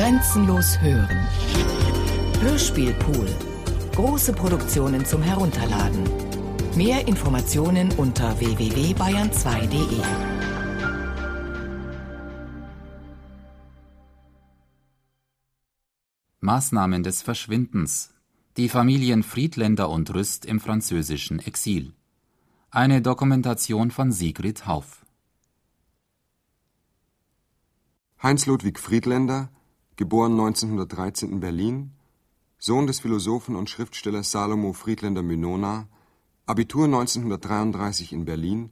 Grenzenlos hören. Hörspielpool. Große Produktionen zum Herunterladen. Mehr Informationen unter www.bayern2.de. Maßnahmen des Verschwindens. Die Familien Friedländer und Rüst im französischen Exil. Eine Dokumentation von Sigrid Hauf. Heinz Ludwig Friedländer, geboren 1913 in Berlin, Sohn des Philosophen und Schriftstellers Salomo Friedländer Mynona, Abitur 1933 in Berlin,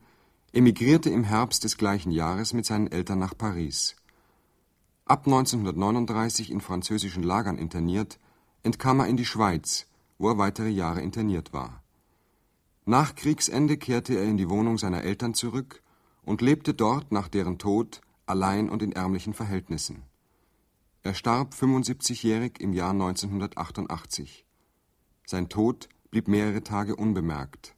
emigrierte im Herbst des gleichen Jahres mit seinen Eltern nach Paris. Ab 1939 in französischen Lagern interniert, entkam er in die Schweiz, wo er weitere Jahre interniert war. Nach Kriegsende kehrte er in die Wohnung seiner Eltern zurück und lebte dort nach deren Tod allein und in ärmlichen Verhältnissen. Er starb 75-jährig im Jahr 1988. Sein Tod blieb mehrere Tage unbemerkt.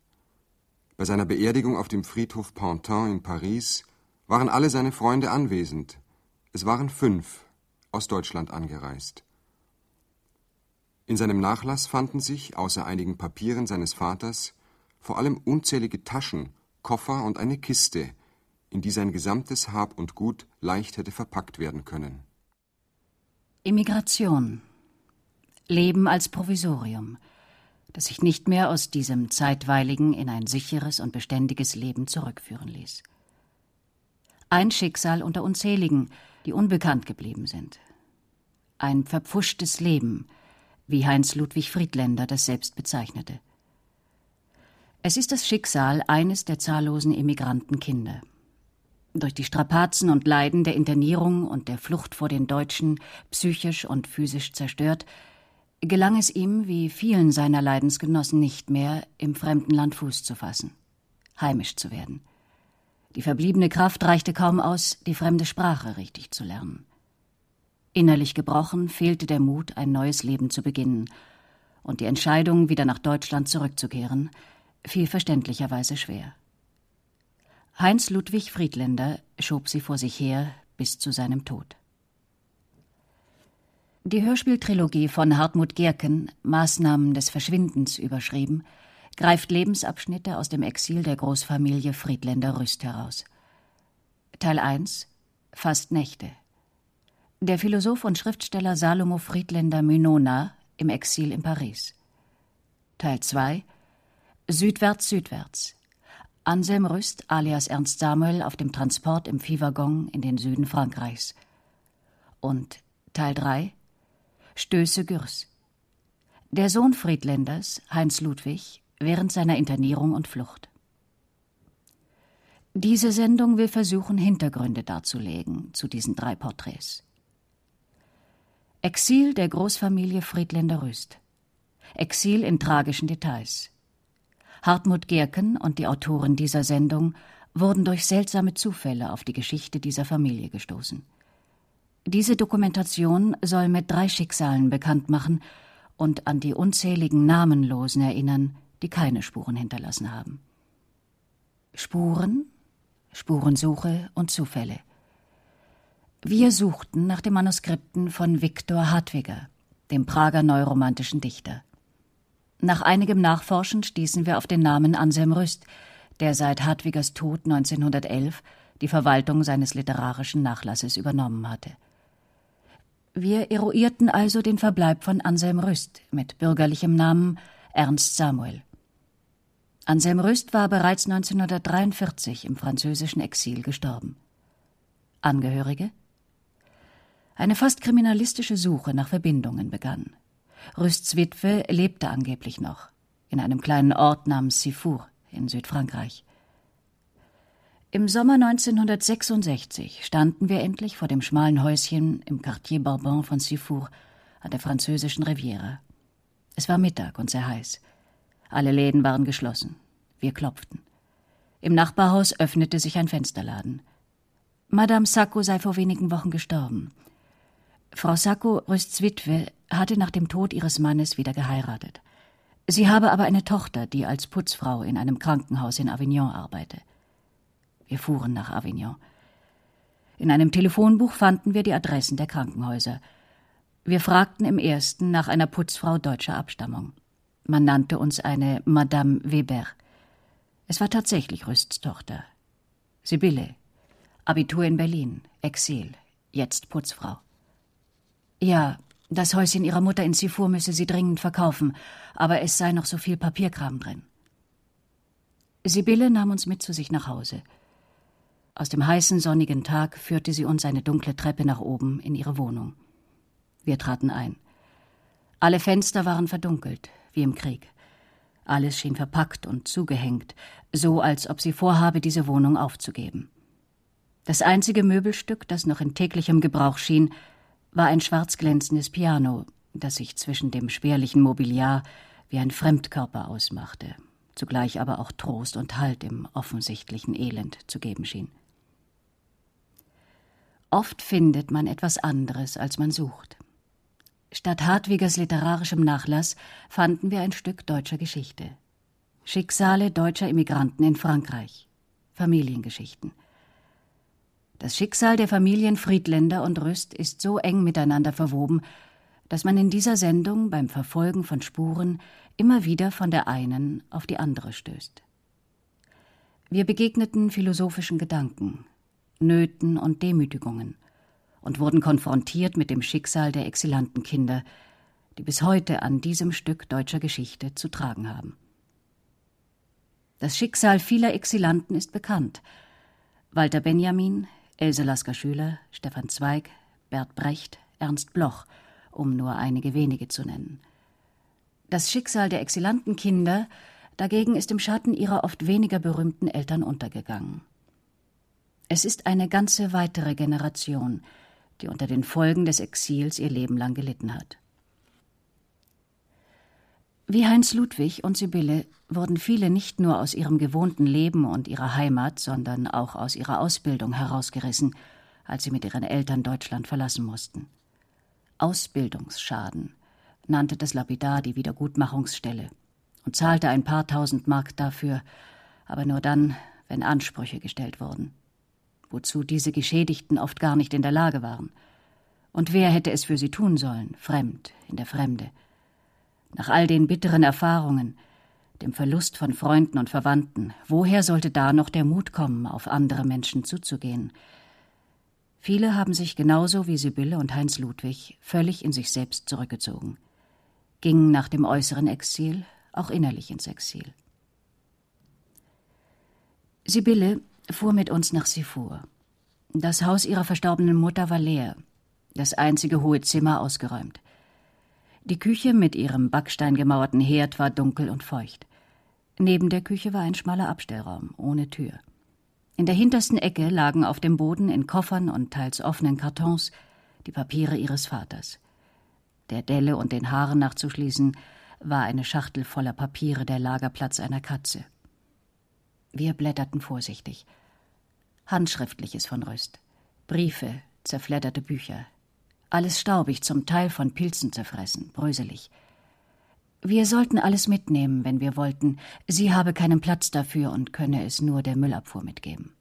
Bei seiner Beerdigung auf dem Friedhof Pantin in Paris waren alle seine Freunde anwesend. Es waren fünf aus Deutschland angereist. In seinem Nachlass fanden sich, außer einigen Papieren seines Vaters, vor allem unzählige Taschen, Koffer und eine Kiste, in die sein gesamtes Hab und Gut leicht hätte verpackt werden können. Immigration. Leben als Provisorium, das sich nicht mehr aus diesem zeitweiligen in ein sicheres und beständiges Leben zurückführen ließ. Ein Schicksal unter unzähligen, die unbekannt geblieben sind. Ein verpfuschtes Leben, wie Heinz Ludwig Friedländer das selbst bezeichnete. Es ist das Schicksal eines der zahllosen Immigrantenkinder. Durch die Strapazen und Leiden der Internierung und der Flucht vor den Deutschen, psychisch und physisch zerstört, gelang es ihm, wie vielen seiner Leidensgenossen nicht mehr, im fremden Land Fuß zu fassen, heimisch zu werden. Die verbliebene Kraft reichte kaum aus, die fremde Sprache richtig zu lernen. Innerlich gebrochen fehlte der Mut, ein neues Leben zu beginnen, und die Entscheidung, wieder nach Deutschland zurückzukehren, fiel verständlicherweise schwer. Heinz Ludwig Friedländer schob sie vor sich her bis zu seinem Tod. Die Hörspieltrilogie von Hartmut Gerken, Maßnahmen des Verschwindens überschrieben, greift Lebensabschnitte aus dem Exil der Großfamilie Friedländer Rüst heraus. Teil 1 Fast Nächte. Der Philosoph und Schriftsteller Salomo Friedländer Mynona im Exil in Paris. Teil 2 Südwärts, südwärts. Anselm Rüst alias Ernst Samuel auf dem Transport im Viehwaggon in den Süden Frankreichs. Und Teil 3 Stöße Gürs. Der Sohn Friedländers, Heinz Ludwig, während seiner Internierung und Flucht. Diese Sendung will versuchen, Hintergründe darzulegen zu diesen drei Porträts. Exil der Großfamilie Friedländer Rüst. Exil in tragischen Details. Hartmut Gerken und die Autoren dieser Sendung wurden durch seltsame Zufälle auf die Geschichte dieser Familie gestoßen. Diese Dokumentation soll mit drei Schicksalen bekannt machen und an die unzähligen Namenlosen erinnern, die keine Spuren hinterlassen haben. Spuren, Spurensuche und Zufälle. Wir suchten nach den Manuskripten von Viktor Hartwiger, dem Prager neuromantischen Dichter. Nach einigem Nachforschen stießen wir auf den Namen Anselm Rüst, der seit Hartwigers Tod 1911 die Verwaltung seines literarischen Nachlasses übernommen hatte. Wir eruierten also den Verbleib von Anselm Rüst mit bürgerlichem Namen Ernst Samuel. Anselm Rüst war bereits 1943 im französischen Exil gestorben. Angehörige? Eine fast kriminalistische Suche nach Verbindungen begann. Rüsts Witwe lebte angeblich noch in einem kleinen Ort namens Sifour in Südfrankreich. Im Sommer 1966 standen wir endlich vor dem schmalen Häuschen im Quartier Bourbon von Sifour an der französischen Riviera. Es war Mittag und sehr heiß. Alle Läden waren geschlossen. Wir klopften. Im Nachbarhaus öffnete sich ein Fensterladen. Madame Sacco sei vor wenigen Wochen gestorben. Frau Sacco, Rüsts Witwe, hatte nach dem Tod ihres Mannes wieder geheiratet. Sie habe aber eine Tochter, die als Putzfrau in einem Krankenhaus in Avignon arbeite. Wir fuhren nach Avignon. In einem Telefonbuch fanden wir die Adressen der Krankenhäuser. Wir fragten im ersten nach einer Putzfrau deutscher Abstammung. Man nannte uns eine Madame Weber. Es war tatsächlich Rüsts Tochter. Sibylle. Abitur in Berlin. Exil. Jetzt Putzfrau. Ja, das Häuschen ihrer Mutter in Sifur müsse sie dringend verkaufen, aber es sei noch so viel Papierkram drin. Sibylle nahm uns mit zu sich nach Hause. Aus dem heißen, sonnigen Tag führte sie uns eine dunkle Treppe nach oben in ihre Wohnung. Wir traten ein. Alle Fenster waren verdunkelt, wie im Krieg. Alles schien verpackt und zugehängt, so als ob sie vorhabe, diese Wohnung aufzugeben. Das einzige Möbelstück, das noch in täglichem Gebrauch schien, war ein schwarz glänzendes Piano, das sich zwischen dem spärlichen Mobiliar wie ein Fremdkörper ausmachte, zugleich aber auch Trost und Halt im offensichtlichen Elend zu geben schien. Oft findet man etwas anderes, als man sucht. Statt Hartwigers literarischem Nachlass fanden wir ein Stück deutscher Geschichte. Schicksale deutscher Immigranten in Frankreich. Familiengeschichten. Das Schicksal der Familien Friedländer und Rüst ist so eng miteinander verwoben, dass man in dieser Sendung beim Verfolgen von Spuren immer wieder von der einen auf die andere stößt. Wir begegneten philosophischen Gedanken, Nöten und Demütigungen und wurden konfrontiert mit dem Schicksal der Exilantenkinder, die bis heute an diesem Stück deutscher Geschichte zu tragen haben. Das Schicksal vieler Exilanten ist bekannt. Walter Benjamin, Else Lasker-Schüler, Stefan Zweig, Bert Brecht, Ernst Bloch, um nur einige wenige zu nennen. Das Schicksal der exilanten Kinder dagegen ist im Schatten ihrer oft weniger berühmten Eltern untergegangen. Es ist eine ganze weitere Generation, die unter den Folgen des Exils ihr Leben lang gelitten hat. Wie Heinz Ludwig und Sibylle wurden viele nicht nur aus ihrem gewohnten Leben und ihrer Heimat, sondern auch aus ihrer Ausbildung herausgerissen, als sie mit ihren Eltern Deutschland verlassen mussten. Ausbildungsschaden nannte das lapidar die Wiedergutmachungsstelle und zahlte ein paar tausend Mark dafür, aber nur dann, wenn Ansprüche gestellt wurden, wozu diese Geschädigten oft gar nicht in der Lage waren. Und wer hätte es für sie tun sollen, fremd, in der Fremde? Nach all den bitteren Erfahrungen, dem Verlust von Freunden und Verwandten, woher sollte da noch der Mut kommen, auf andere Menschen zuzugehen? Viele haben sich genauso wie Sibylle und Heinz Ludwig völlig in sich selbst zurückgezogen, gingen nach dem äußeren Exil auch innerlich ins Exil. Sibylle fuhr mit uns nach Sifur. Das Haus ihrer verstorbenen Mutter war leer, das einzige hohe Zimmer ausgeräumt. Die Küche mit ihrem backsteingemauerten Herd war dunkel und feucht. Neben der Küche war ein schmaler Abstellraum ohne Tür. In der hintersten Ecke lagen auf dem Boden in Koffern und teils offenen Kartons die Papiere ihres Vaters. Der Delle und den Haaren nachzuschließen, war eine Schachtel voller Papiere der Lagerplatz einer Katze. Wir blätterten vorsichtig. Handschriftliches von Rüst. Briefe, zerfledderte Bücher, alles staubig, zum Teil von Pilzen zerfressen, bröselig. Wir sollten alles mitnehmen, wenn wir wollten. Sie habe keinen Platz dafür und könne es nur der Müllabfuhr mitgeben.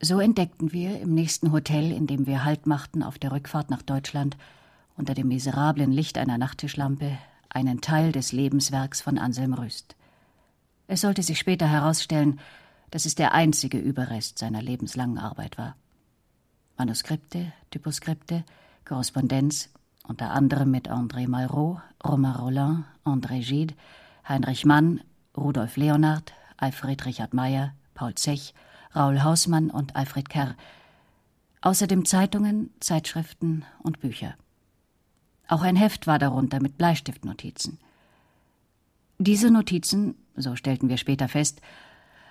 So entdeckten wir im nächsten Hotel, in dem wir Halt machten auf der Rückfahrt nach Deutschland, unter dem miserablen Licht einer Nachttischlampe, einen Teil des Lebenswerks von Anselm Rüst. Es sollte sich später herausstellen, dass es der einzige Überrest seiner lebenslangen Arbeit war. Manuskripte, Typoskripte, Korrespondenz, unter anderem mit André Malraux, Romain Rollin, André Gide, Heinrich Mann, Rudolf Leonard, Alfred Richard Meyer, Paul Zech, Raul Hausmann und Alfred Kerr. Außerdem Zeitungen, Zeitschriften und Bücher. Auch ein Heft war darunter mit Bleistiftnotizen. Diese Notizen, so stellten wir später fest,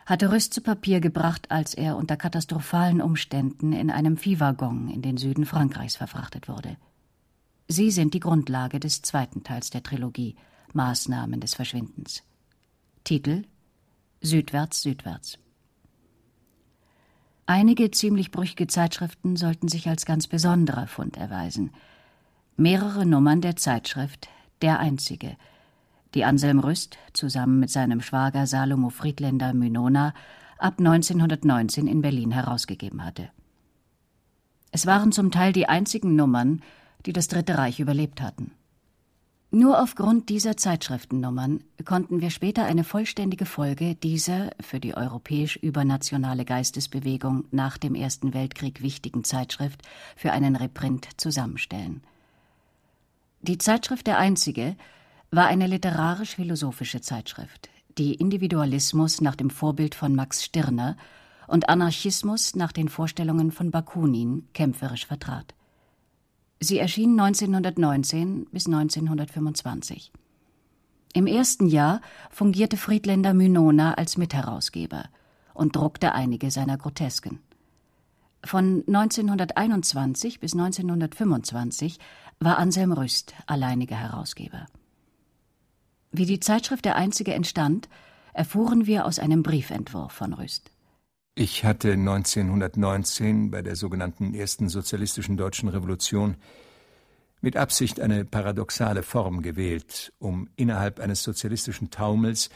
hatte Rüst zu Papier gebracht, als er unter katastrophalen Umständen in einem Viehwaggon in den Süden Frankreichs verfrachtet wurde. Sie sind die Grundlage des zweiten Teils der Trilogie Maßnahmen des Verschwindens. Titel Südwärts, Südwärts. Einige ziemlich brüchige Zeitschriften sollten sich als ganz besonderer Fund erweisen. Mehrere Nummern der Zeitschrift Der Einzige – die Anselm Rüst zusammen mit seinem Schwager Salomo Friedländer Mynona ab 1919 in Berlin herausgegeben hatte. Es waren zum Teil die einzigen Nummern, die das Dritte Reich überlebt hatten. Nur aufgrund dieser Zeitschriftennummern konnten wir später eine vollständige Folge dieser für die europäisch übernationale Geistesbewegung nach dem Ersten Weltkrieg wichtigen Zeitschrift für einen Reprint zusammenstellen. Die Zeitschrift Der Einzige war eine literarisch-philosophische Zeitschrift, die Individualismus nach dem Vorbild von Max Stirner und Anarchismus nach den Vorstellungen von Bakunin kämpferisch vertrat. Sie erschien 1919 bis 1925. Im ersten Jahr fungierte Friedländer Mynona als Mitherausgeber und druckte einige seiner Grotesken. Von 1921 bis 1925 war Anselm Rüst alleiniger Herausgeber. Wie die Zeitschrift der einzige entstand, erfuhren wir aus einem Briefentwurf von Rüst. Ich hatte 1919 bei der sogenannten ersten sozialistischen deutschen Revolution mit Absicht eine paradoxale Form gewählt, um innerhalb eines sozialistischen Taumels,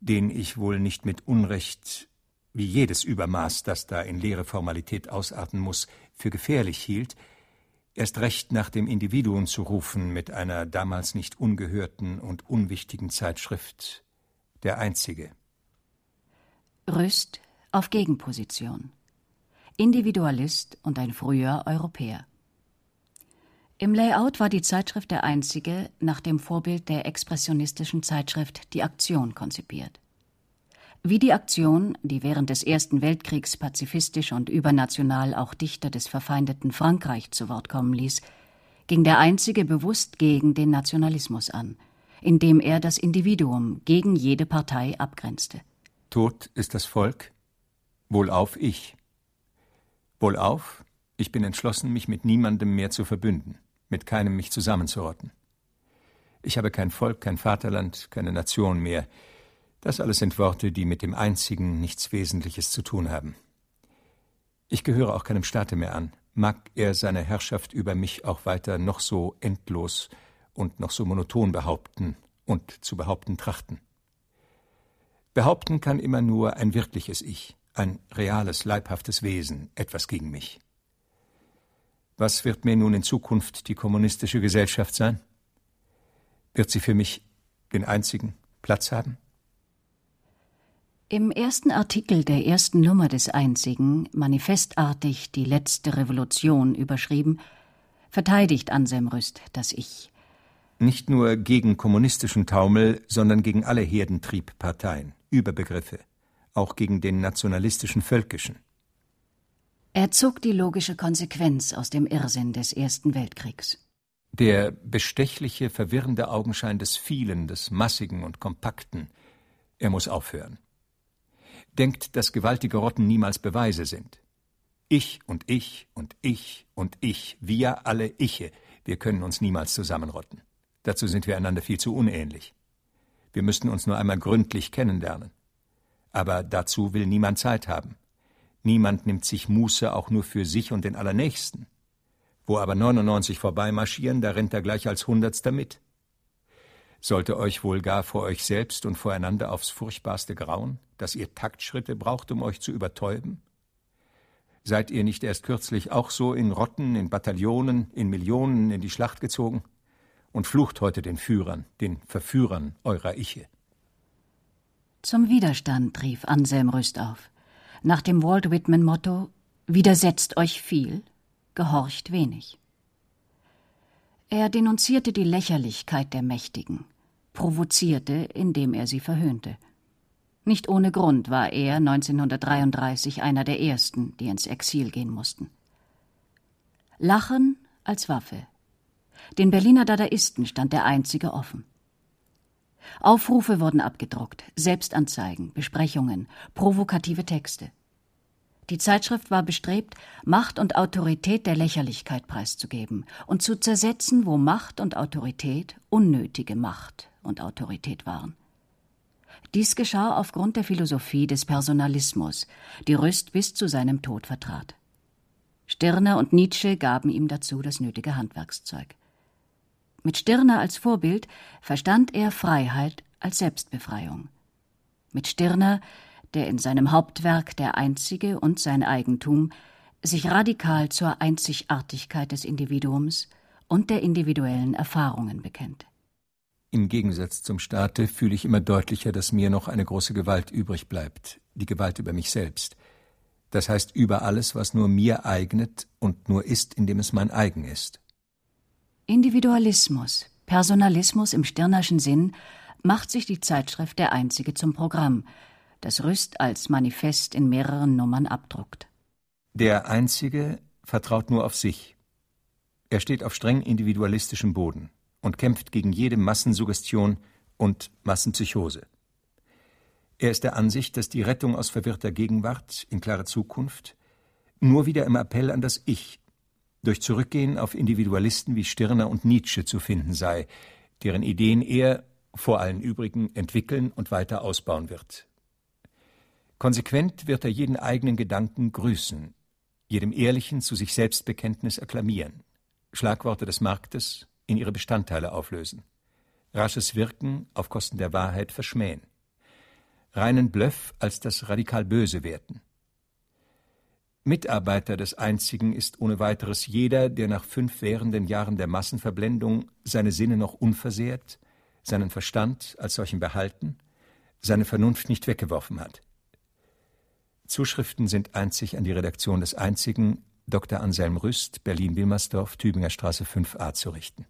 den ich wohl nicht mit Unrecht, wie jedes Übermaß, das da in leere Formalität ausarten muss, für gefährlich hielt, erst recht nach dem Individuum zu rufen mit einer damals nicht ungehörten und unwichtigen Zeitschrift, der einzige. Rüst auf Gegenposition. Individualist und ein früher Europäer. Im Layout war die Zeitschrift der einzige nach dem Vorbild der expressionistischen Zeitschrift Die Aktion konzipiert. Wie die Aktion, die während des Ersten Weltkriegs pazifistisch und übernational auch Dichter des verfeindeten Frankreich zu Wort kommen ließ, ging der einzige bewusst gegen den Nationalismus an, indem er das Individuum gegen jede Partei abgrenzte. Tod ist das Volk, Wohlauf ich. Wohlauf, ich bin entschlossen, mich mit niemandem mehr zu verbünden, mit keinem mich zusammenzurotten. Ich habe kein Volk, kein Vaterland, keine Nation mehr. Das alles sind Worte, die mit dem einzigen nichts Wesentliches zu tun haben. Ich gehöre auch keinem Staate mehr an, mag er seine Herrschaft über mich auch weiter noch so endlos und noch so monoton behaupten und zu behaupten trachten. Behaupten kann immer nur ein wirkliches Ich ein reales, leibhaftes Wesen, etwas gegen mich. Was wird mir nun in Zukunft die kommunistische Gesellschaft sein? Wird sie für mich den einzigen Platz haben? Im ersten Artikel der ersten Nummer des Einzigen, manifestartig die letzte Revolution überschrieben, verteidigt Anselm Rüst das Ich. Nicht nur gegen kommunistischen Taumel, sondern gegen alle Herdentriebparteien, Überbegriffe, auch gegen den nationalistischen Völkischen. Er zog die logische Konsequenz aus dem Irrsinn des Ersten Weltkriegs. Der bestechliche, verwirrende Augenschein des Vielen, des Massigen und Kompakten, er muss aufhören. Denkt, dass gewaltige Rotten niemals Beweise sind. Ich und ich und ich und ich, wir alle Iche, wir können uns niemals zusammenrotten. Dazu sind wir einander viel zu unähnlich. Wir müssten uns nur einmal gründlich kennenlernen. Aber dazu will niemand Zeit haben. Niemand nimmt sich Muße auch nur für sich und den Allernächsten. Wo aber 99 vorbeimarschieren, da rennt er gleich als Hundertster mit. Sollte euch wohl gar vor euch selbst und voreinander aufs furchtbarste grauen, dass ihr Taktschritte braucht, um euch zu übertäuben? Seid ihr nicht erst kürzlich auch so in Rotten, in Bataillonen, in Millionen in die Schlacht gezogen? Und flucht heute den Führern, den Verführern eurer Iche. Zum Widerstand rief Anselm Rüst auf. Nach dem Walt Whitman-Motto: Widersetzt euch viel, gehorcht wenig. Er denunzierte die Lächerlichkeit der Mächtigen, provozierte, indem er sie verhöhnte. Nicht ohne Grund war er 1933 einer der ersten, die ins Exil gehen mussten. Lachen als Waffe. Den Berliner Dadaisten stand der einzige offen. Aufrufe wurden abgedruckt, Selbstanzeigen, Besprechungen, provokative Texte. Die Zeitschrift war bestrebt, Macht und Autorität der Lächerlichkeit preiszugeben und zu zersetzen, wo Macht und Autorität unnötige Macht und Autorität waren. Dies geschah aufgrund der Philosophie des Personalismus, die Rüst bis zu seinem Tod vertrat. Stirner und Nietzsche gaben ihm dazu das nötige Handwerkszeug. Mit Stirner als Vorbild verstand er Freiheit als Selbstbefreiung. Mit Stirner, der in seinem Hauptwerk Der Einzige und sein Eigentum sich radikal zur Einzigartigkeit des Individuums und der individuellen Erfahrungen bekennt. Im Gegensatz zum Staate fühle ich immer deutlicher, dass mir noch eine große Gewalt übrig bleibt, die Gewalt über mich selbst. Das heißt über alles, was nur mir eignet und nur ist, indem es mein eigen ist. Individualismus, Personalismus im Stirnerschen Sinn macht sich die Zeitschrift Der Einzige zum Programm, das Rüst als Manifest in mehreren Nummern abdruckt. Der Einzige vertraut nur auf sich. Er steht auf streng individualistischem Boden und kämpft gegen jede Massensuggestion und Massenpsychose. Er ist der Ansicht, dass die Rettung aus verwirrter Gegenwart in klare Zukunft nur wieder im Appell an das Ich, durch Zurückgehen auf Individualisten wie Stirner und Nietzsche zu finden sei, deren Ideen er vor allen übrigen entwickeln und weiter ausbauen wird. Konsequent wird er jeden eigenen Gedanken grüßen, jedem ehrlichen zu sich selbst Bekenntnis akklamieren, Schlagworte des Marktes in ihre Bestandteile auflösen, rasches Wirken auf Kosten der Wahrheit verschmähen, reinen Bluff als das radikal Böse werten. Mitarbeiter des Einzigen ist ohne weiteres jeder, der nach fünf währenden Jahren der Massenverblendung seine Sinne noch unversehrt, seinen Verstand als solchen behalten, seine Vernunft nicht weggeworfen hat. Zuschriften sind einzig an die Redaktion des Einzigen, Dr. Anselm Rüst, Berlin-Wilmersdorf, Tübinger Straße 5a zu richten.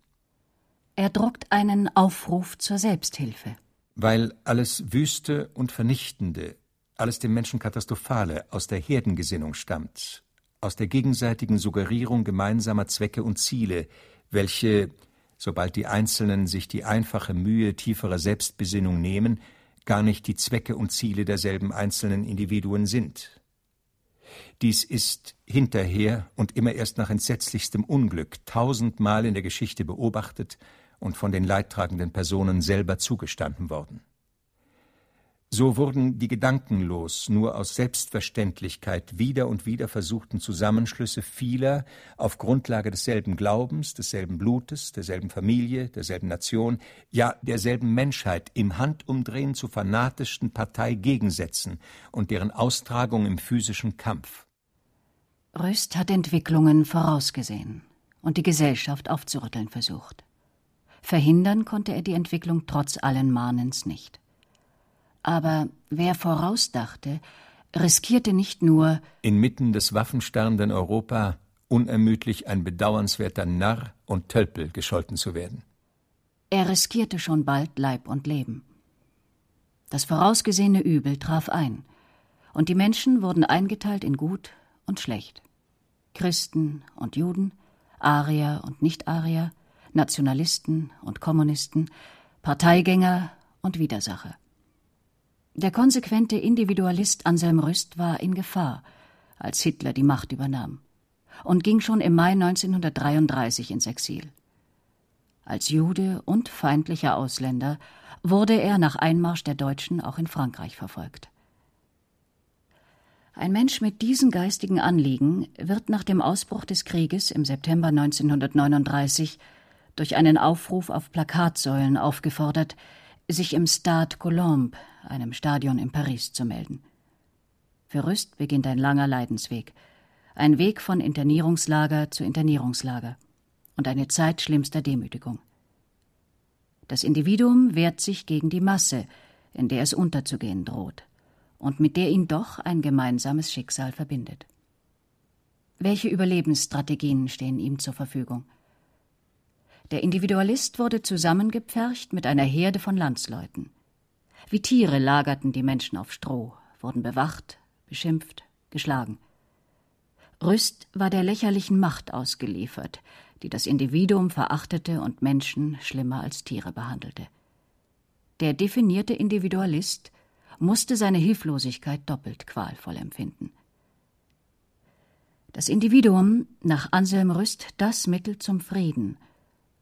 Er druckt einen Aufruf zur Selbsthilfe. Weil alles Wüste und Vernichtende, alles dem Menschen Katastrophale aus der Herdengesinnung stammt, aus der gegenseitigen Suggerierung gemeinsamer Zwecke und Ziele, welche, sobald die Einzelnen sich die einfache Mühe tieferer Selbstbesinnung nehmen, gar nicht die Zwecke und Ziele derselben einzelnen Individuen sind. Dies ist hinterher und immer erst nach entsetzlichstem Unglück tausendmal in der Geschichte beobachtet und von den leidtragenden Personen selber zugestanden worden. So wurden die gedankenlos nur aus Selbstverständlichkeit wieder und wieder versuchten Zusammenschlüsse vieler auf Grundlage desselben Glaubens, desselben Blutes, derselben Familie, derselben Nation, ja derselben Menschheit im Handumdrehen zu fanatischsten Parteigegensätzen und deren Austragung im physischen Kampf. Röst hat Entwicklungen vorausgesehen und die Gesellschaft aufzurütteln versucht. Verhindern konnte er die Entwicklung trotz allen Mahnens nicht. Aber wer vorausdachte, riskierte nicht nur inmitten des waffenstarrenden Europa unermüdlich ein bedauernswerter Narr und Tölpel gescholten zu werden. Er riskierte schon bald Leib und Leben. Das vorausgesehene Übel traf ein, und die Menschen wurden eingeteilt in gut und schlecht. Christen und Juden, Arier und Nicht-Arier, Nationalisten und Kommunisten, Parteigänger und Widersacher. Der konsequente Individualist Anselm Rüst war in Gefahr, als Hitler die Macht übernahm, und ging schon im Mai 1933 ins Exil. Als Jude und feindlicher Ausländer wurde er nach Einmarsch der Deutschen auch in Frankreich verfolgt. Ein Mensch mit diesen geistigen Anliegen wird nach dem Ausbruch des Krieges im September 1939 durch einen Aufruf auf Plakatsäulen aufgefordert, sich im Stade Colombe, einem Stadion in Paris, zu melden. Für Rüst beginnt ein langer Leidensweg, ein Weg von Internierungslager zu Internierungslager und eine Zeit schlimmster Demütigung. Das Individuum wehrt sich gegen die Masse, in der es unterzugehen droht und mit der ihn doch ein gemeinsames Schicksal verbindet. Welche Überlebensstrategien stehen ihm zur Verfügung? Der Individualist wurde zusammengepfercht mit einer Herde von Landsleuten. Wie Tiere lagerten die Menschen auf Stroh, wurden bewacht, beschimpft, geschlagen. Rüst war der lächerlichen Macht ausgeliefert, die das Individuum verachtete und Menschen schlimmer als Tiere behandelte. Der definierte Individualist musste seine Hilflosigkeit doppelt qualvoll empfinden. Das Individuum, nach Anselm Rüst das Mittel zum Frieden,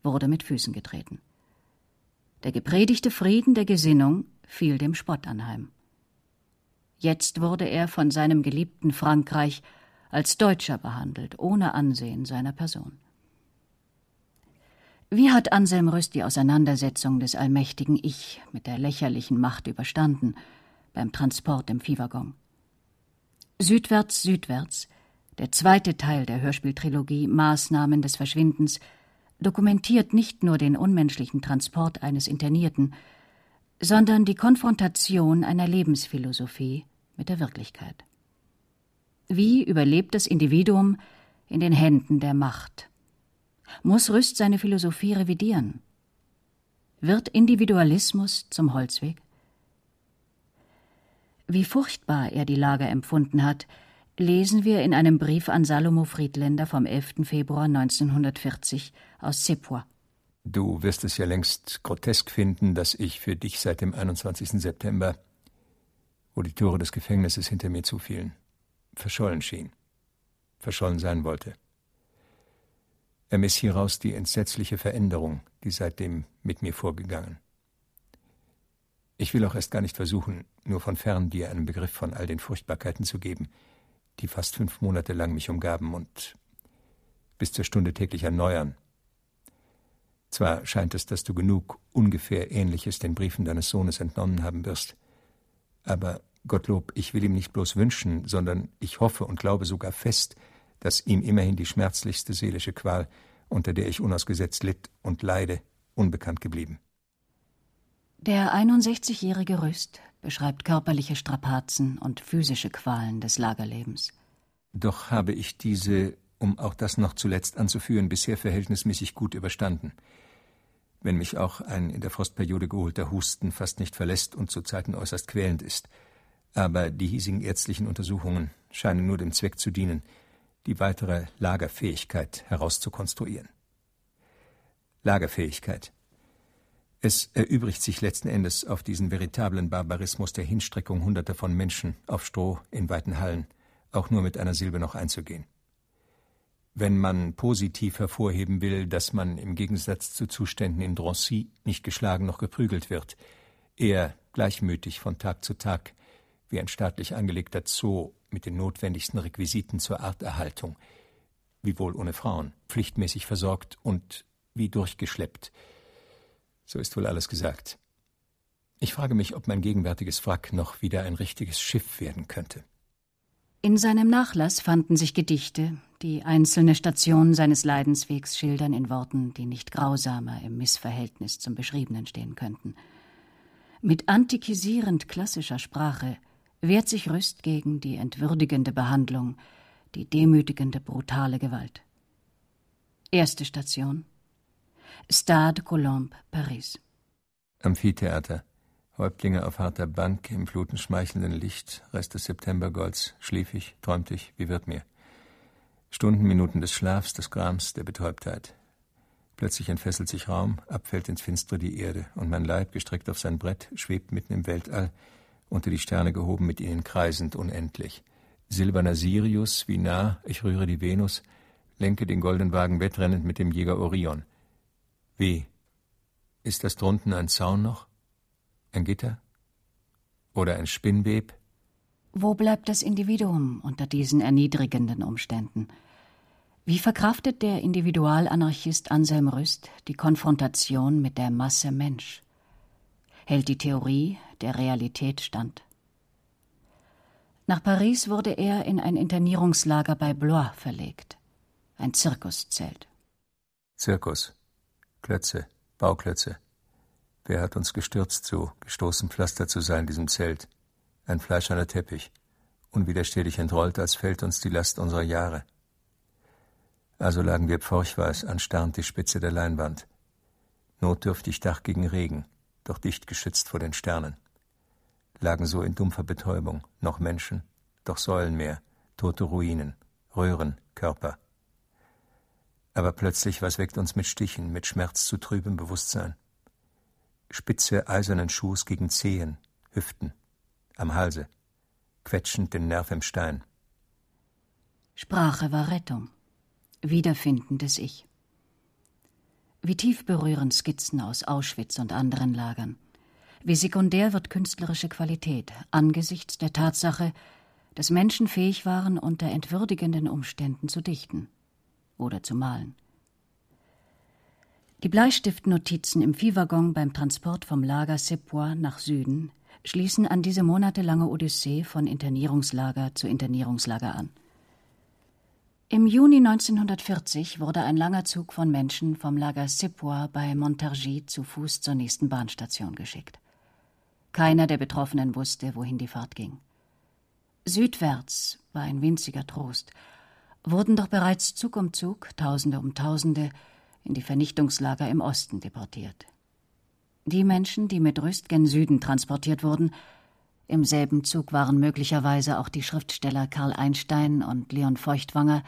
wurde mit Füßen getreten. Der gepredigte Frieden der Gesinnung fiel dem Spott anheim. Jetzt wurde er von seinem geliebten Frankreich als Deutscher behandelt, ohne Ansehen seiner Person. Wie hat Anselm Rüst die Auseinandersetzung des allmächtigen Ich mit der lächerlichen Macht überstanden beim Transport im Viehwaggon? Südwärts, südwärts, Der zweite Teil der Hörspieltrilogie Maßnahmen des Verschwindens dokumentiert nicht nur den unmenschlichen Transport eines Internierten, sondern die Konfrontation einer Lebensphilosophie mit der Wirklichkeit. Wie überlebt das Individuum in den Händen der Macht? Muss Rüst seine Philosophie revidieren? Wird Individualismus zum Holzweg? Wie furchtbar er die Lage empfunden hat, lesen wir in einem Brief an Salomo Friedländer vom 11. Februar 1940 aus Sepois. Du wirst es ja längst grotesk finden, dass ich für dich seit dem 21. September, wo die Tore des Gefängnisses hinter mir zufielen, verschollen schien, verschollen sein wollte. Ermiss hieraus die entsetzliche Veränderung, die seitdem mit mir vorgegangen. Ich will auch erst gar nicht versuchen, nur von fern dir einen Begriff von all den Furchtbarkeiten zu geben, die fast fünf Monate lang mich umgaben und bis zur Stunde täglich erneuern. Zwar scheint es, dass du genug ungefähr Ähnliches den Briefen deines Sohnes entnommen haben wirst, aber Gottlob, ich will ihm nicht bloß wünschen, sondern ich hoffe und glaube sogar fest, dass ihm immerhin die schmerzlichste seelische Qual, unter der ich unausgesetzt litt und leide, unbekannt geblieben. Der 61-jährige Rüst beschreibt körperliche Strapazen und physische Qualen des Lagerlebens. Doch habe ich diese, um auch das noch zuletzt anzuführen, bisher verhältnismäßig gut überstanden. Wenn mich auch ein in der Frostperiode geholter Husten fast nicht verlässt und zu Zeiten äußerst quälend ist. Aber die hiesigen ärztlichen Untersuchungen scheinen nur dem Zweck zu dienen, die weitere Lagerfähigkeit herauszukonstruieren. Lagerfähigkeit. Es erübrigt sich letzten Endes auf diesen veritablen Barbarismus der Hinstreckung Hunderter von Menschen auf Stroh in weiten Hallen, auch nur mit einer Silbe noch einzugehen. Wenn man positiv hervorheben will, dass man im Gegensatz zu Zuständen in Drancy nicht geschlagen noch geprügelt wird, eher gleichmütig von Tag zu Tag wie ein staatlich angelegter Zoo mit den notwendigsten Requisiten zur Arterhaltung, wiewohl ohne Frauen, pflichtmäßig versorgt und wie durchgeschleppt. So ist wohl alles gesagt. Ich frage mich, ob mein gegenwärtiges Wrack noch wieder ein richtiges Schiff werden könnte. In seinem Nachlass fanden sich Gedichte, die einzelne Stationen seines Leidenswegs schildern in Worten, die nicht grausamer im Missverhältnis zum Beschriebenen stehen könnten. Mit antikisierend klassischer Sprache wehrt sich Rüst gegen die entwürdigende Behandlung, die demütigende, brutale Gewalt. Erste Station Stade Colombe, Paris. Amphitheater. Häuptlinge auf harter Bank im flutenschmeichelnden Licht, Rest des Septembergolds, schlief ich, träumte ich, wie wird mir? Stunden, Minuten des Schlafs, des Grams, der Betäubtheit. Plötzlich entfesselt sich Raum, abfällt ins Finstere die Erde, und mein Leib, gestreckt auf sein Brett, schwebt mitten im Weltall, unter die Sterne gehoben, mit ihnen kreisend unendlich. Silberner Sirius, wie nah, ich rühre die Venus, lenke den goldenen Wagen wettrennend mit dem Jäger Orion. Wie? Ist das drunten ein Zaun noch? Ein Gitter? Oder ein Spinnweb? Wo bleibt das Individuum unter diesen erniedrigenden Umständen? Wie verkraftet der Individualanarchist Anselm Rüst die Konfrontation mit der Masse Mensch? Hält die Theorie der Realität stand? Nach Paris wurde er in ein Internierungslager bei Blois verlegt. Ein Zirkuszelt. Zirkus. Klötze, Bauklötze. Wer hat uns gestürzt, so gestoßen Pflaster zu sein, diesem Zelt? Ein fleischerner Teppich, unwiderstehlich entrollt, als fällt uns die Last unserer Jahre. Also lagen wir pforchweiß anstarrend die Spitze der Leinwand. Notdürftig Dach gegen Regen, doch dicht geschützt vor den Sternen. Lagen so in dumpfer Betäubung, noch Menschen, doch Säulenmeer, tote Ruinen, Röhren, Körper. Aber plötzlich, was weckt uns mit Stichen, mit Schmerz zu trübem Bewusstsein? Spitze eisernen Schuhs gegen Zehen, Hüften, am Halse, quetschend den Nerv im Stein. Sprache war Rettung, Wiederfinden des Ich. Wie tief berühren Skizzen aus Auschwitz und anderen Lagern. Wie sekundär wird künstlerische Qualität angesichts der Tatsache, dass Menschen fähig waren, unter entwürdigenden Umständen zu dichten oder zu malen. Die Bleistiftnotizen im Viehwaggon beim Transport vom Lager Sepois nach Süden schließen an diese monatelange Odyssee von Internierungslager zu Internierungslager an. Im Juni 1940 wurde ein langer Zug von Menschen vom Lager Sepois bei Montargis zu Fuß zur nächsten Bahnstation geschickt. Keiner der Betroffenen wusste, wohin die Fahrt ging. Südwärts war ein winziger Trost, wurden doch bereits Zug um Zug, Tausende um Tausende, in die Vernichtungslager im Osten deportiert. Die Menschen, die mit Rüst gen Süden transportiert wurden, im selben Zug waren möglicherweise auch die Schriftsteller Karl Einstein und Leon Feuchtwanger,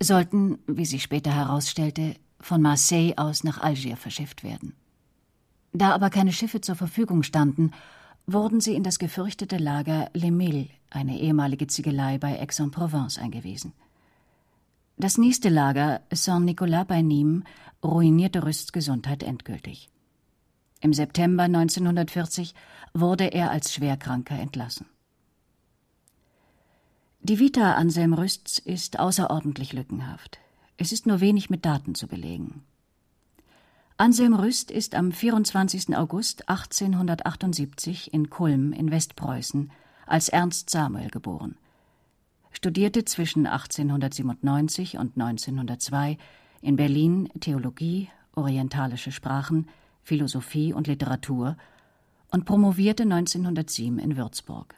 sollten, wie sich später herausstellte, von Marseille aus nach Algier verschifft werden. Da aber keine Schiffe zur Verfügung standen, wurden sie in das gefürchtete Lager Les Milles, eine ehemalige Ziegelei bei Aix-en-Provence, eingewiesen. Das nächste Lager, Saint-Nicolas bei Nîmes, ruinierte Rüsts Gesundheit endgültig. Im September 1940 wurde er als Schwerkranker entlassen. Die Vita Anselm Rüsts ist außerordentlich lückenhaft. Es ist nur wenig mit Daten zu belegen. Anselm Rüst ist am 24. August 1878 in Kulm in Westpreußen als Ernst Samuel geboren. Studierte zwischen 1897 und 1902 in Berlin Theologie, orientalische Sprachen, Philosophie und Literatur und promovierte 1907 in Würzburg.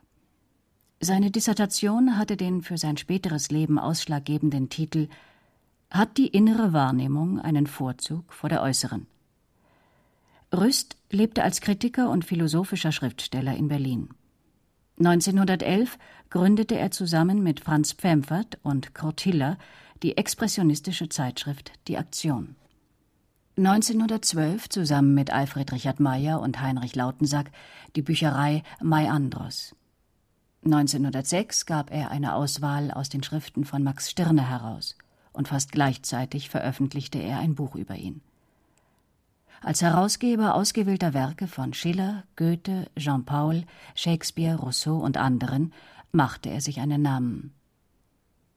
Seine Dissertation hatte den für sein späteres Leben ausschlaggebenden Titel Hat die innere Wahrnehmung einen Vorzug vor der äußeren? Rüst lebte als Kritiker und philosophischer Schriftsteller in Berlin. 1911 gründete er zusammen mit Franz Pfemfert und Kurt Hiller die expressionistische Zeitschrift Die Aktion. 1912 zusammen mit Alfred Richard Meyer und Heinrich Lautensack die Bücherei Mai Andros. 1906 gab er eine Auswahl aus den Schriften von Max Stirner heraus und fast gleichzeitig veröffentlichte er ein Buch über ihn. Als Herausgeber ausgewählter Werke von Schiller, Goethe, Jean Paul, Shakespeare, Rousseau und anderen machte er sich einen Namen.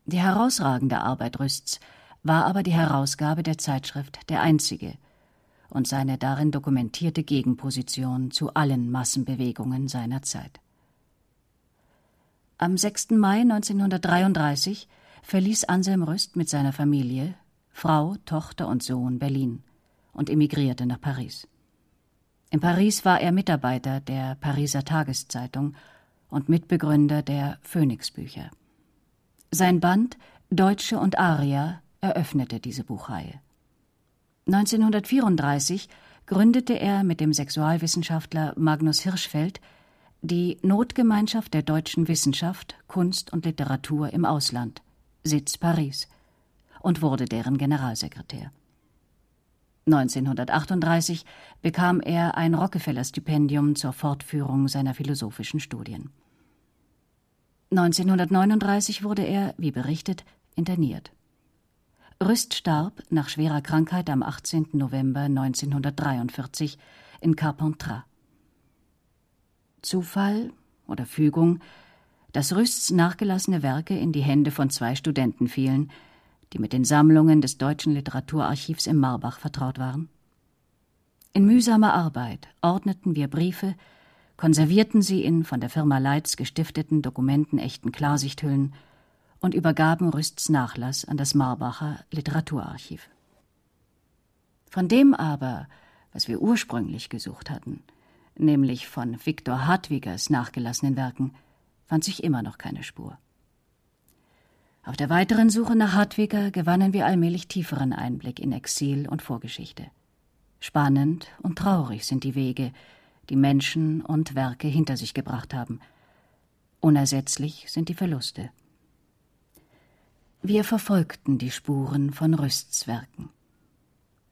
Die herausragende Arbeit Rüsts war aber die Herausgabe der Zeitschrift der einzige und seine darin dokumentierte Gegenposition zu allen Massenbewegungen seiner Zeit. Am 6. Mai 1933 verließ Anselm Rüst mit seiner Familie, Frau, Tochter und Sohn Berlin und emigrierte nach Paris. In Paris war er Mitarbeiter der Pariser Tageszeitung und Mitbegründer der Phoenix-Bücher. Sein Band Deutsche und Aria eröffnete diese Buchreihe. 1934 gründete er mit dem Sexualwissenschaftler Magnus Hirschfeld die Notgemeinschaft der deutschen Wissenschaft, Kunst und Literatur im Ausland, Sitz Paris, und wurde deren Generalsekretär. 1938 bekam er ein Rockefeller-Stipendium zur Fortführung seiner philosophischen Studien. 1939 wurde er, wie berichtet, interniert. Rüst starb nach schwerer Krankheit am 18. November 1943 in Carpentras. Zufall oder Fügung, dass Rüsts nachgelassene Werke in die Hände von zwei Studenten fielen, die mit den Sammlungen des Deutschen Literaturarchivs im Marbach vertraut waren? In mühsamer Arbeit ordneten wir Briefe, konservierten sie in von der Firma Leitz gestifteten Dokumenten echten Klarsichthüllen und übergaben Rüsts Nachlass an das Marbacher Literaturarchiv. Von dem aber, was wir ursprünglich gesucht hatten, nämlich von Viktor Hartwigers nachgelassenen Werken, fand sich immer noch keine Spur. Auf der weiteren Suche nach Hartwiger gewannen wir allmählich tieferen Einblick in Exil und Vorgeschichte. Spannend und traurig sind die Wege, die Menschen und Werke hinter sich gebracht haben. Unersetzlich sind die Verluste. Wir verfolgten die Spuren von Rüsts Werken.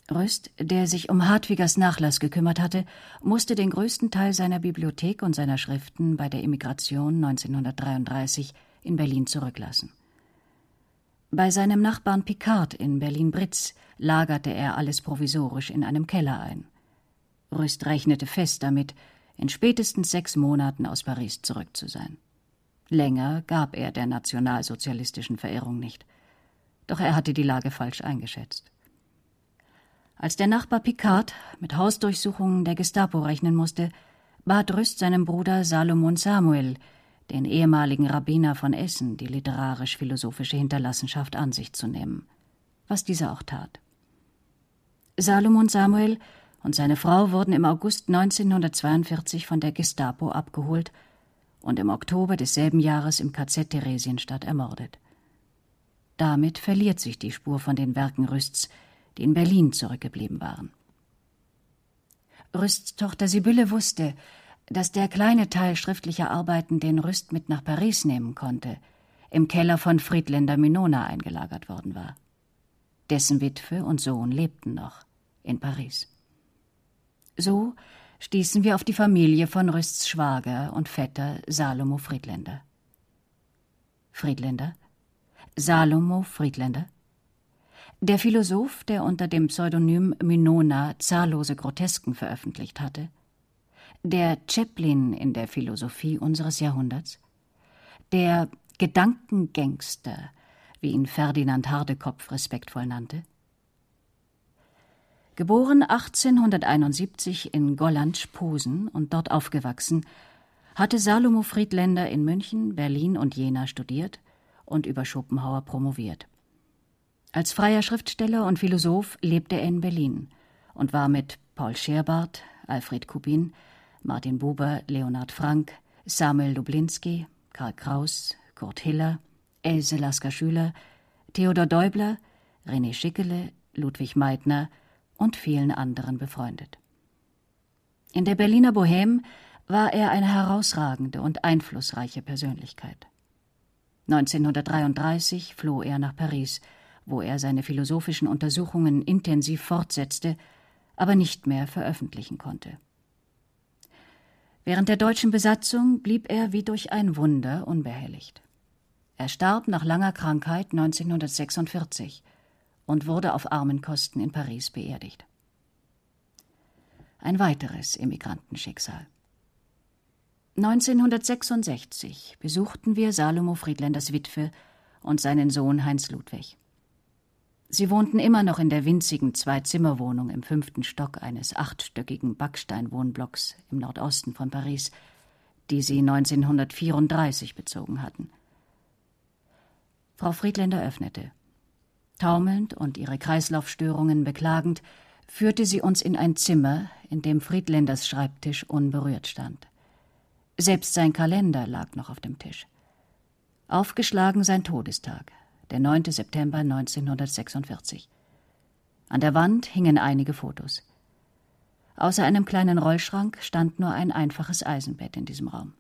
Rüst, der sich um Hartwigers Nachlass gekümmert hatte, musste den größten Teil seiner Bibliothek und seiner Schriften bei der Emigration 1933 in Berlin zurücklassen. Bei seinem Nachbarn Picard in Berlin-Britz lagerte er alles provisorisch in einem Keller ein. Rüst rechnete fest damit, in spätestens sechs Monaten aus Paris zurück zu sein. Länger gab er der nationalsozialistischen Verirrung nicht. Doch er hatte die Lage falsch eingeschätzt. Als der Nachbar Picard mit Hausdurchsuchungen der Gestapo rechnen musste, bat Rüst seinem Bruder Salomon Samuel, den ehemaligen Rabbiner von Essen, die literarisch-philosophische Hinterlassenschaft an sich zu nehmen, was dieser auch tat. Salomon Samuel und seine Frau wurden im August 1942 von der Gestapo abgeholt und im Oktober desselben Jahres im KZ Theresienstadt ermordet. Damit verliert sich die Spur von den Werken Rüsts, die in Berlin zurückgeblieben waren. Rüsts Tochter Sibylle wusste, dass der kleine Teil schriftlicher Arbeiten, den Rüst mit nach Paris nehmen konnte, im Keller von Friedländer Minona eingelagert worden war. Dessen Witwe und Sohn lebten noch in Paris. So stießen wir auf die Familie von Rüsts Schwager und Vetter Salomo Friedländer. Friedländer? Salomo Friedländer? Der Philosoph, der unter dem Pseudonym Minona zahllose Grotesken veröffentlicht hatte, der Chaplin in der Philosophie unseres Jahrhunderts, der Gedankengangster, wie ihn Ferdinand Hardekopf respektvoll nannte, Geboren 1871 in Gollandsch-Posen und dort aufgewachsen, hatte Salomo Friedländer in München, Berlin und Jena studiert und über Schopenhauer promoviert. Als freier Schriftsteller und Philosoph lebte er in Berlin und war mit Paul Scherbart, Alfred Kubin, Martin Buber, Leonhard Frank, Samuel Lublinski, Karl Kraus, Kurt Hiller, Else Lasker-Schüler, Theodor Deubler, René Schickele, Ludwig Meitner und vielen anderen befreundet. In der Berliner Bohème war er eine herausragende und einflussreiche Persönlichkeit. 1933 floh er nach Paris, wo er seine philosophischen Untersuchungen intensiv fortsetzte, aber nicht mehr veröffentlichen konnte. Während der deutschen Besatzung blieb er wie durch ein Wunder unbehelligt. Er starb nach langer Krankheit 1946 und wurde auf Armenkosten in Paris beerdigt. Ein weiteres Emigrantenschicksal. 1966 besuchten wir Salomo Friedländers Witwe und seinen Sohn Heinz Ludwig. Sie wohnten immer noch in der winzigen Zwei-Zimmer-Wohnung im fünften Stock eines achtstöckigen Backsteinwohnblocks im Nordosten von Paris, die sie 1934 bezogen hatten. Frau Friedländer öffnete. Taumelnd und ihre Kreislaufstörungen beklagend, führte sie uns in ein Zimmer, in dem Friedländers Schreibtisch unberührt stand. Selbst sein Kalender lag noch auf dem Tisch. Aufgeschlagen sein Todestag, der 9. September 1946. An der Wand hingen einige Fotos. Außer einem kleinen Rollschrank stand nur ein einfaches Eisenbett in diesem Raum.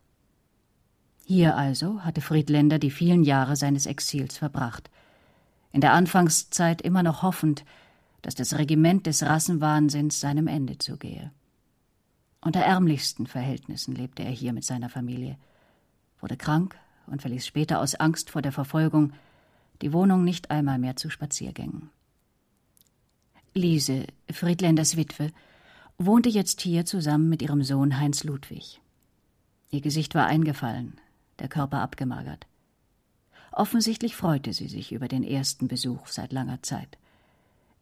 Hier also hatte Friedländer die vielen Jahre seines Exils verbracht – in der Anfangszeit immer noch hoffend, dass das Regiment des Rassenwahnsinns seinem Ende zugehe. Unter ärmlichsten Verhältnissen lebte er hier mit seiner Familie, wurde krank und verließ später aus Angst vor der Verfolgung die Wohnung nicht einmal mehr zu Spaziergängen. Lise, Friedländers Witwe, wohnte jetzt hier zusammen mit ihrem Sohn Heinz Ludwig. Ihr Gesicht war eingefallen, der Körper abgemagert. Offensichtlich freute sie sich über den ersten Besuch seit langer Zeit.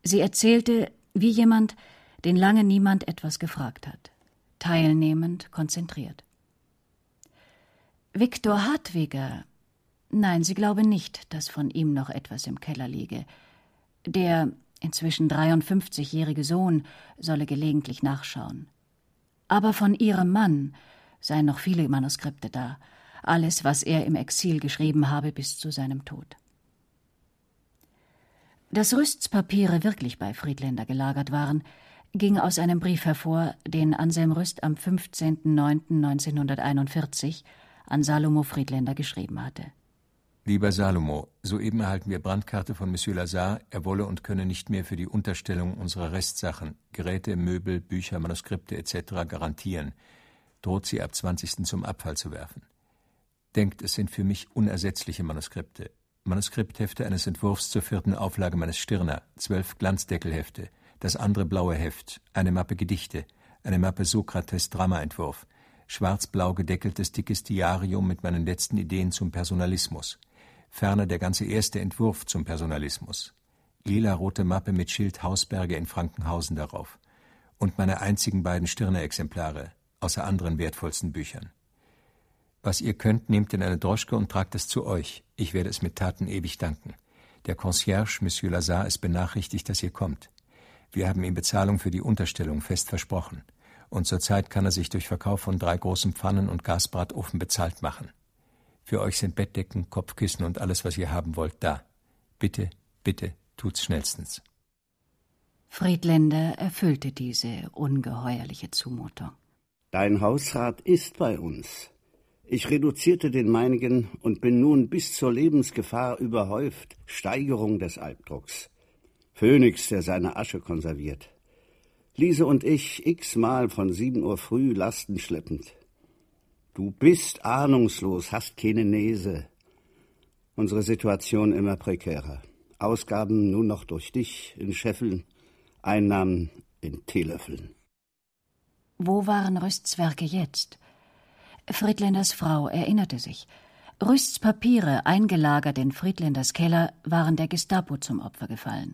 Sie erzählte, wie jemand, den lange niemand etwas gefragt hat, teilnehmend, konzentriert. Viktor Hartwiger. Nein, sie glaube nicht, dass von ihm noch etwas im Keller liege. Der inzwischen 53-jährige Sohn solle gelegentlich nachschauen. Aber von ihrem Mann seien noch viele Manuskripte da, alles, was er im Exil geschrieben habe bis zu seinem Tod. Dass Rüsts Papiere wirklich bei Friedländer gelagert waren, ging aus einem Brief hervor, den Anselm Rüst am 15.09.1941 an Salomo Friedländer geschrieben hatte. Lieber Salomo, soeben erhalten wir Brandkarte von Monsieur Lazare, er wolle und könne nicht mehr für die Unterstellung unserer Restsachen, Geräte, Möbel, Bücher, Manuskripte etc. garantieren, droht sie ab 20. zum Abfall zu werfen. Denkt, es sind für mich unersetzliche Manuskripte. Manuskripthefte eines Entwurfs zur vierten Auflage meines Stirner, zwölf Glanzdeckelhefte, das andere blaue Heft, eine Mappe Gedichte, eine Mappe Sokrates Dramaentwurf, schwarz-blau gedeckeltes dickes Diarium mit meinen letzten Ideen zum Personalismus, ferner der ganze erste Entwurf zum Personalismus, lila-rote Mappe mit Schild Hausberge in Frankenhausen darauf und meine einzigen beiden Stirner-Exemplare, außer anderen wertvollsten Büchern. Was ihr könnt, nehmt in eine Droschke und tragt es zu euch. Ich werde es mit Taten ewig danken. Der Concierge, Monsieur Lazare, ist benachrichtigt, dass ihr kommt. Wir haben ihm Bezahlung für die Unterstellung fest versprochen. Und zurzeit kann er sich durch Verkauf von drei großen Pfannen und Gasbratofen bezahlt machen. Für euch sind Bettdecken, Kopfkissen und alles, was ihr haben wollt, da. Bitte, bitte, tut's schnellstens. Friedländer erfüllte diese ungeheuerliche Zumutung. Dein Hausrat ist bei uns. Ich reduzierte den meinigen und bin nun bis zur Lebensgefahr überhäuft. Steigerung des Albdrucks. Phönix, der seine Asche konserviert. Liese und ich x-mal von sieben Uhr früh Lasten schleppend. Du bist ahnungslos, hast keine Nese. Unsere Situation immer prekärer. Ausgaben nur noch durch dich in Scheffeln, Einnahmen in Teelöffeln. Wo waren Rüsts Werke jetzt? Friedländers Frau erinnerte sich. Rüsts Papiere, eingelagert in Friedländers Keller, waren der Gestapo zum Opfer gefallen.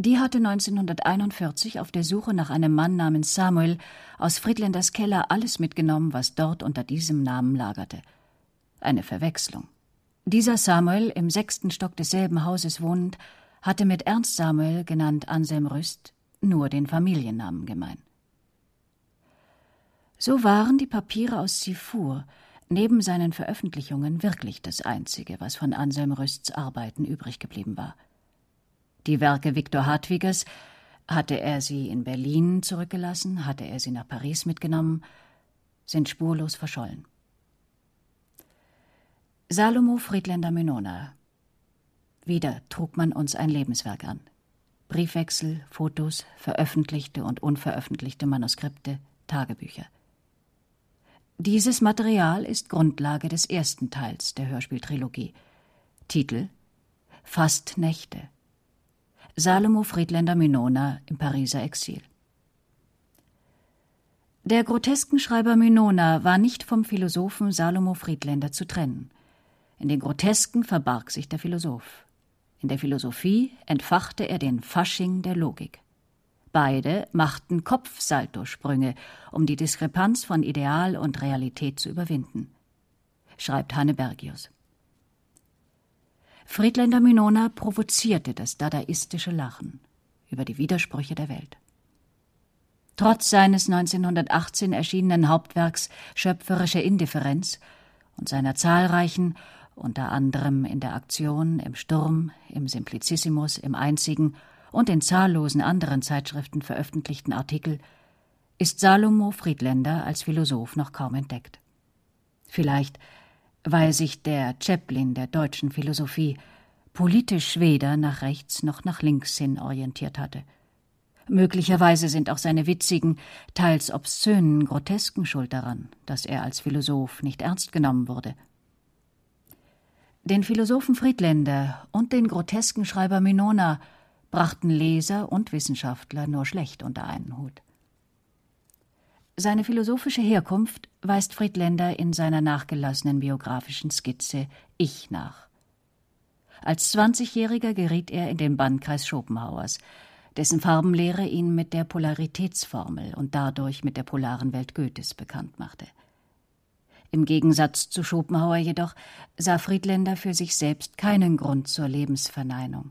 Die hatte 1941 auf der Suche nach einem Mann namens Samuel aus Friedländers Keller alles mitgenommen, was dort unter diesem Namen lagerte. Eine Verwechslung. Dieser Samuel, im sechsten Stock desselben Hauses wohnend, hatte mit Ernst Samuel, genannt Anselm Rüst, nur den Familiennamen gemein. So waren die Papiere aus Sifur neben seinen Veröffentlichungen wirklich das Einzige, was von Anselm Rüsts Arbeiten übrig geblieben war. Die Werke Viktor Hartwigers hatte er sie in Berlin zurückgelassen, hatte er sie nach Paris mitgenommen, sind spurlos verschollen. Salomo Friedländer Menona. Wieder trug man uns ein Lebenswerk an. Briefwechsel, Fotos, veröffentlichte und unveröffentlichte Manuskripte, Tagebücher. Dieses Material ist Grundlage des ersten Teils der Hörspieltrilogie. Titel Fast Nächte Salomo Friedländer Minona im Pariser Exil. Der Groteskenschreiber Minona war nicht vom Philosophen Salomo Friedländer zu trennen. In den Grotesken verbarg sich der Philosoph. In der Philosophie entfachte er den Fasching der Logik. Beide machten Kopfsaltosprünge, um die Diskrepanz von Ideal und Realität zu überwinden, schreibt Hanne Bergius. Friedländer Minona provozierte das dadaistische Lachen über die Widersprüche der Welt. Trotz seines 1918 erschienenen Hauptwerks Schöpferische Indifferenz und seiner zahlreichen, unter anderem in der Aktion, im Sturm, im Simplicissimus, im Einzigen und in zahllosen anderen Zeitschriften veröffentlichten Artikel, ist Salomo Friedländer als Philosoph noch kaum entdeckt. Vielleicht weil sich der Chaplin der deutschen Philosophie politisch weder nach rechts noch nach links hin orientiert hatte. Möglicherweise sind auch seine witzigen, teils obszönen Grotesken schuld daran, dass er als Philosoph nicht ernst genommen wurde. Den Philosophen Friedländer und den grotesken Schreiber Minona brachten Leser und Wissenschaftler nur schlecht unter einen Hut. Seine philosophische Herkunft weist Friedländer in seiner nachgelassenen biografischen Skizze Ich nach. Als Zwanzigjähriger geriet er in den Bannkreis Schopenhauers, dessen Farbenlehre ihn mit der Polaritätsformel und dadurch mit der polaren Welt Goethes bekannt machte. Im Gegensatz zu Schopenhauer jedoch sah Friedländer für sich selbst keinen Grund zur Lebensverneinung.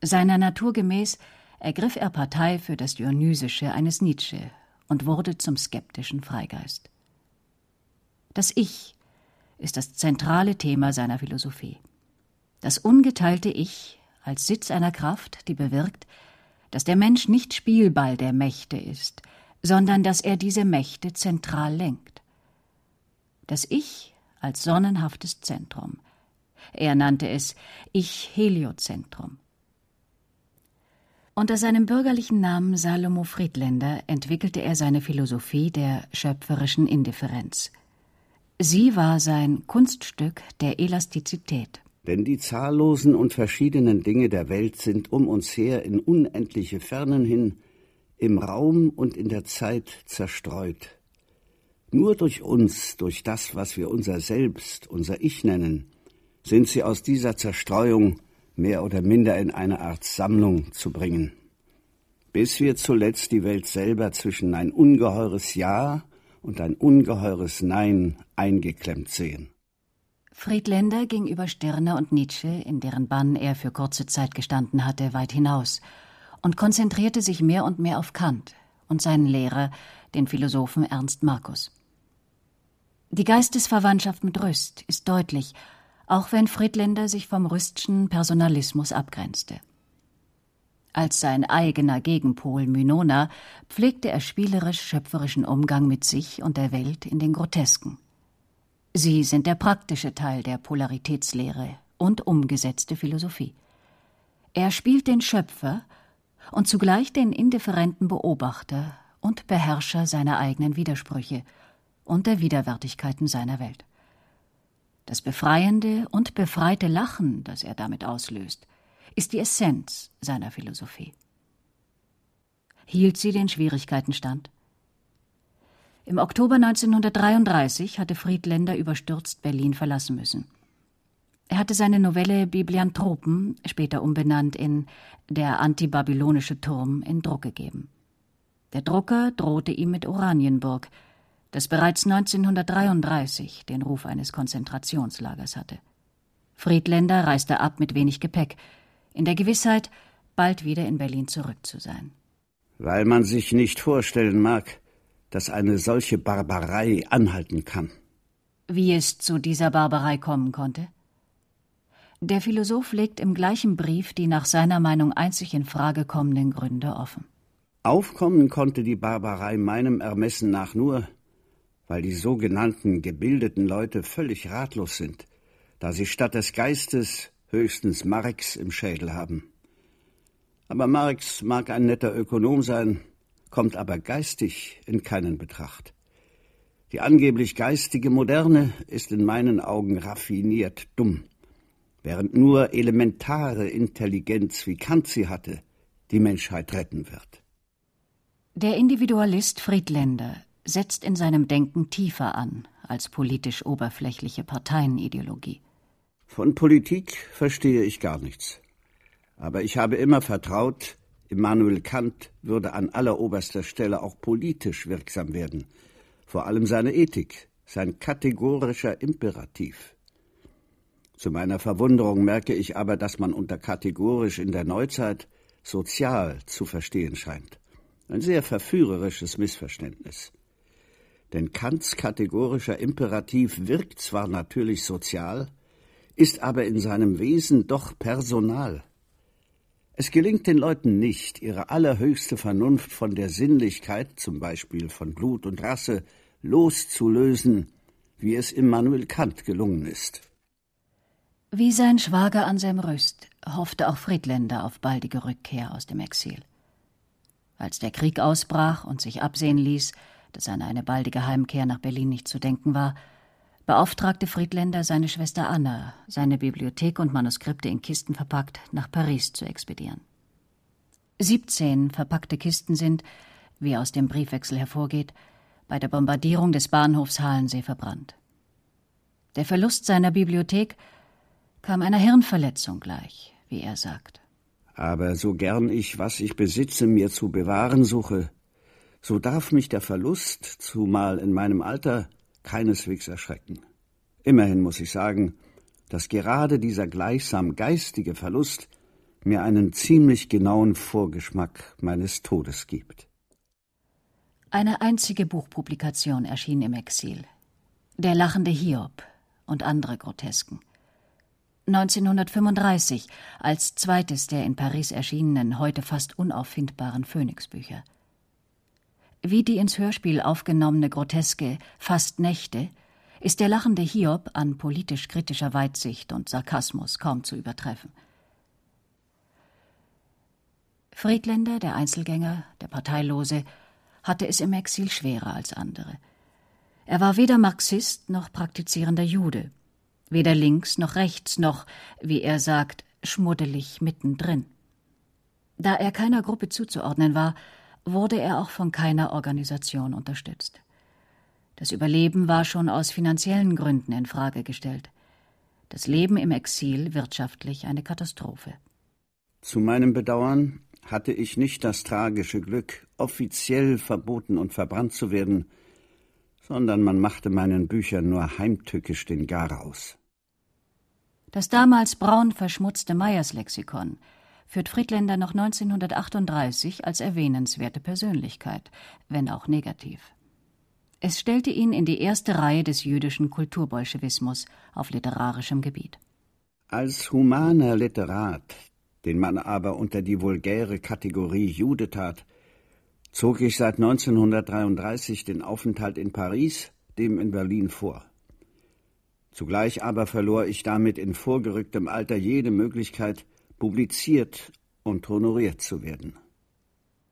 Seiner Natur gemäß ergriff er Partei für das Dionysische eines Nietzsche und wurde zum skeptischen Freigeist. Das Ich ist das zentrale Thema seiner Philosophie. Das ungeteilte Ich als Sitz einer Kraft, die bewirkt, dass der Mensch nicht Spielball der Mächte ist, sondern dass er diese Mächte zentral lenkt. Das Ich als sonnenhaftes Zentrum. Er nannte es Ich-Heliozentrum. Unter seinem bürgerlichen Namen Salomo Friedländer entwickelte er seine Philosophie der schöpferischen Indifferenz. Sie war sein Kunststück der Elastizität. Denn die zahllosen und verschiedenen Dinge der Welt sind um uns her in unendliche Fernen hin, im Raum und in der Zeit zerstreut. Nur durch uns, durch das, was wir unser Selbst, unser Ich nennen, sind sie aus dieser Zerstreuung mehr oder minder in eine Art Sammlung zu bringen, bis wir zuletzt die Welt selber zwischen ein ungeheures Ja und ein ungeheures Nein eingeklemmt sehen. Friedländer ging über Stirner und Nietzsche, in deren Bann er für kurze Zeit gestanden hatte, weit hinaus und konzentrierte sich mehr und mehr auf Kant und seinen Lehrer, den Philosophen Ernst Markus. Die Geistesverwandtschaft mit Rüst ist deutlich, auch wenn Friedländer sich vom Rüstschen Personalismus abgrenzte. Als sein eigener Gegenpol Mynona pflegte er spielerisch-schöpferischen Umgang mit sich und der Welt in den Grotesken. Sie sind der praktische Teil der Polaritätslehre und umgesetzte Philosophie. Er spielt den Schöpfer und zugleich den indifferenten Beobachter und Beherrscher seiner eigenen Widersprüche und der Widerwärtigkeiten seiner Welt. Das befreiende und befreite Lachen, das er damit auslöst, ist die Essenz seiner Philosophie. Hielt sie den Schwierigkeiten stand? Im Oktober 1933 hatte Friedländer überstürzt Berlin verlassen müssen. Er hatte seine Novelle Biblianthropen, später umbenannt in Der antibabylonische Turm, in Druck gegeben. Der Drucker drohte ihm mit Oranienburg, das bereits 1933 den Ruf eines Konzentrationslagers hatte. Friedländer reiste ab mit wenig Gepäck, in der Gewissheit, bald wieder in Berlin zurück zu sein. Weil man sich nicht vorstellen mag, dass eine solche Barbarei anhalten kann. Wie es zu dieser Barbarei kommen konnte? Der Philosoph legt im gleichen Brief die nach seiner Meinung einzig in Frage kommenden Gründe offen. Aufkommen konnte die Barbarei meinem Ermessen nach nur, weil die sogenannten gebildeten Leute völlig ratlos sind, da sie statt des Geistes höchstens Marx im Schädel haben. Aber Marx mag ein netter Ökonom sein, kommt aber geistig in keinen Betracht. Die angeblich geistige Moderne ist in meinen Augen raffiniert dumm, während nur elementare Intelligenz, wie Kant sie hatte, die Menschheit retten wird. Der Individualist Friedländer setzt in seinem Denken tiefer an als politisch oberflächliche Parteienideologie. Von Politik verstehe ich gar nichts. Aber ich habe immer vertraut, Immanuel Kant würde an alleroberster Stelle auch politisch wirksam werden. Vor allem seine Ethik, sein kategorischer Imperativ. Zu meiner Verwunderung merke ich aber, dass man unter kategorisch in der Neuzeit sozial zu verstehen scheint. Ein sehr verführerisches Missverständnis. Denn Kants kategorischer Imperativ wirkt zwar natürlich sozial, ist aber in seinem Wesen doch personal. Es gelingt den Leuten nicht, ihre allerhöchste Vernunft von der Sinnlichkeit, zum Beispiel von Blut und Rasse, loszulösen, wie es Immanuel Kant gelungen ist. Wie sein Schwager Anselm Röst hoffte auch Friedländer auf baldige Rückkehr aus dem Exil. Als der Krieg ausbrach und sich absehen ließ, dass an eine baldige Heimkehr nach Berlin nicht zu denken war, beauftragte Friedländer seine Schwester Anna, seine Bibliothek und Manuskripte in Kisten verpackt nach Paris zu expedieren. Siebzehn verpackte Kisten sind, wie aus dem Briefwechsel hervorgeht, bei der Bombardierung des Bahnhofs Halensee verbrannt. Der Verlust seiner Bibliothek kam einer Hirnverletzung gleich, wie er sagt. Aber so gern ich, was ich besitze, mir zu bewahren suche, so darf mich der Verlust, zumal in meinem Alter, keineswegs erschrecken. Immerhin muss ich sagen, dass gerade dieser gleichsam geistige Verlust mir einen ziemlich genauen Vorgeschmack meines Todes gibt. Eine einzige Buchpublikation erschien im Exil. Der lachende Hiob und andere Grotesken. 1935 als zweites der in Paris erschienenen, heute fast unauffindbaren Phönixbücher. Wie die ins Hörspiel aufgenommene Groteske Fast Nächte ist der lachende Hiob an politisch kritischer Weitsicht und Sarkasmus kaum zu übertreffen. Friedländer, der Einzelgänger, der Parteilose, hatte es im Exil schwerer als andere. Er war weder Marxist noch praktizierender Jude, weder links noch rechts noch, wie er sagt, schmuddelig mittendrin. Da er keiner Gruppe zuzuordnen war, wurde er auch von keiner Organisation unterstützt. Das Überleben war schon aus finanziellen Gründen in Frage gestellt. Das Leben im Exil wirtschaftlich eine Katastrophe. Zu meinem Bedauern hatte ich nicht das tragische Glück, offiziell verboten und verbrannt zu werden, sondern man machte meinen Büchern nur heimtückisch den Garaus. Das damals braun verschmutzte Meyers-Lexikon führt Friedländer noch 1938 als erwähnenswerte Persönlichkeit, wenn auch negativ. Es stellte ihn in die erste Reihe des jüdischen Kulturbolschewismus auf literarischem Gebiet. Als humaner Literat, den man aber unter die vulgäre Kategorie Jude tat, zog ich seit 1933 den Aufenthalt in Paris dem in Berlin vor. Zugleich aber verlor ich damit in vorgerücktem Alter jede Möglichkeit, publiziert und honoriert zu werden.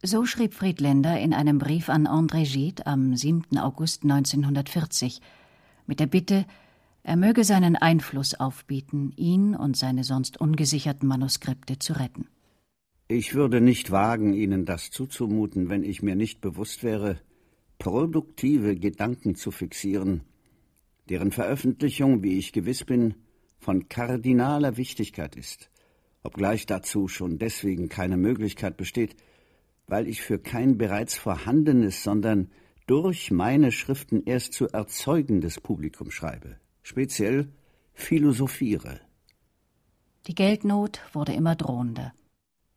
So schrieb Friedländer in einem Brief an André Gide am 7. August 1940 mit der Bitte, er möge seinen Einfluss aufbieten, ihn und seine sonst ungesicherten Manuskripte zu retten. Ich würde nicht wagen, Ihnen das zuzumuten, wenn ich mir nicht bewusst wäre, produktive Gedanken zu fixieren, deren Veröffentlichung, wie ich gewiss bin, von kardinaler Wichtigkeit ist, obgleich dazu schon deswegen keine Möglichkeit besteht, weil ich für kein bereits vorhandenes, sondern durch meine Schriften erst zu erzeugendes Publikum schreibe, speziell philosophiere. Die Geldnot wurde immer drohender.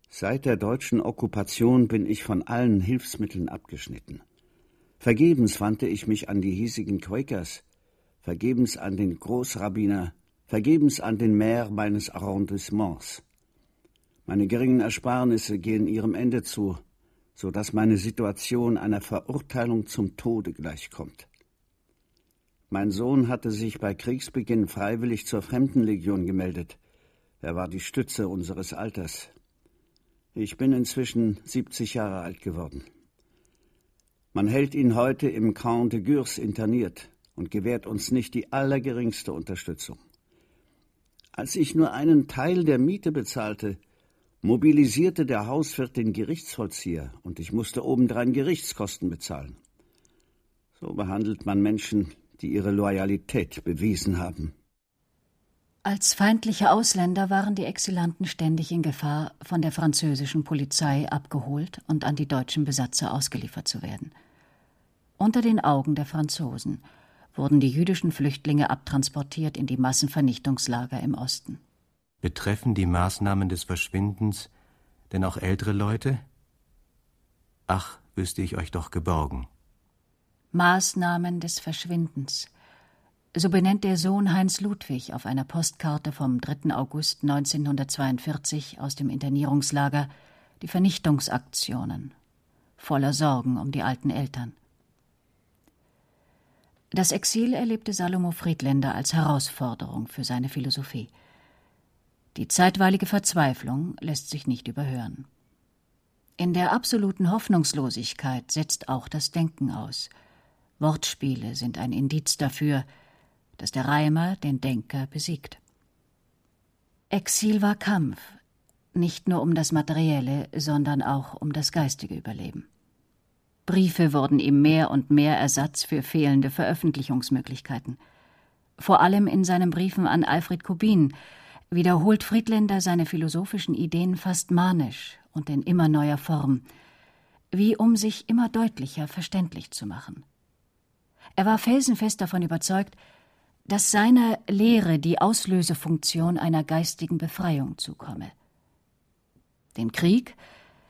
Seit der deutschen Okkupation bin ich von allen Hilfsmitteln abgeschnitten. Vergebens wandte ich mich an die hiesigen Quakers, vergebens an den Großrabbiner, vergebens an den Maire meines Arrondissements. Meine geringen Ersparnisse gehen ihrem Ende zu, so dass meine Situation einer Verurteilung zum Tode gleichkommt. Mein Sohn hatte sich bei Kriegsbeginn freiwillig zur Fremdenlegion gemeldet. Er war die Stütze unseres Alters. Ich bin inzwischen 70 Jahre alt geworden. Man hält ihn heute im Camp de Gurs interniert und gewährt uns nicht die allergeringste Unterstützung. Als ich nur einen Teil der Miete bezahlte, mobilisierte der Hauswirt den Gerichtsvollzieher und ich musste obendrein Gerichtskosten bezahlen. So behandelt man Menschen, die ihre Loyalität bewiesen haben. Als feindliche Ausländer waren die Exilanten ständig in Gefahr, von der französischen Polizei abgeholt und an die deutschen Besatzer ausgeliefert zu werden. Unter den Augen der Franzosen wurden die jüdischen Flüchtlinge abtransportiert in die Massenvernichtungslager im Osten. Betreffen die Maßnahmen des Verschwindens denn auch ältere Leute? Ach, wüsste ich euch doch geborgen. Maßnahmen des Verschwindens. So benennt der Sohn Heinz Ludwig auf einer Postkarte vom 3. August 1942 aus dem Internierungslager die Vernichtungsaktionen, voller Sorgen um die alten Eltern. Das Exil erlebte Salomo Friedländer als Herausforderung für seine Philosophie. Die zeitweilige Verzweiflung lässt sich nicht überhören. In der absoluten Hoffnungslosigkeit setzt auch das Denken aus. Wortspiele sind ein Indiz dafür, dass der Reimer den Denker besiegt. Exil war Kampf, nicht nur um das materielle, sondern auch um das geistige Überleben. Briefe wurden ihm mehr und mehr Ersatz für fehlende Veröffentlichungsmöglichkeiten. Vor allem in seinen Briefen an Alfred Kubin wiederholt Friedländer seine philosophischen Ideen fast manisch und in immer neuer Form, wie um sich immer deutlicher verständlich zu machen. Er war felsenfest davon überzeugt, dass seiner Lehre die Auslösefunktion einer geistigen Befreiung zukomme. Den Krieg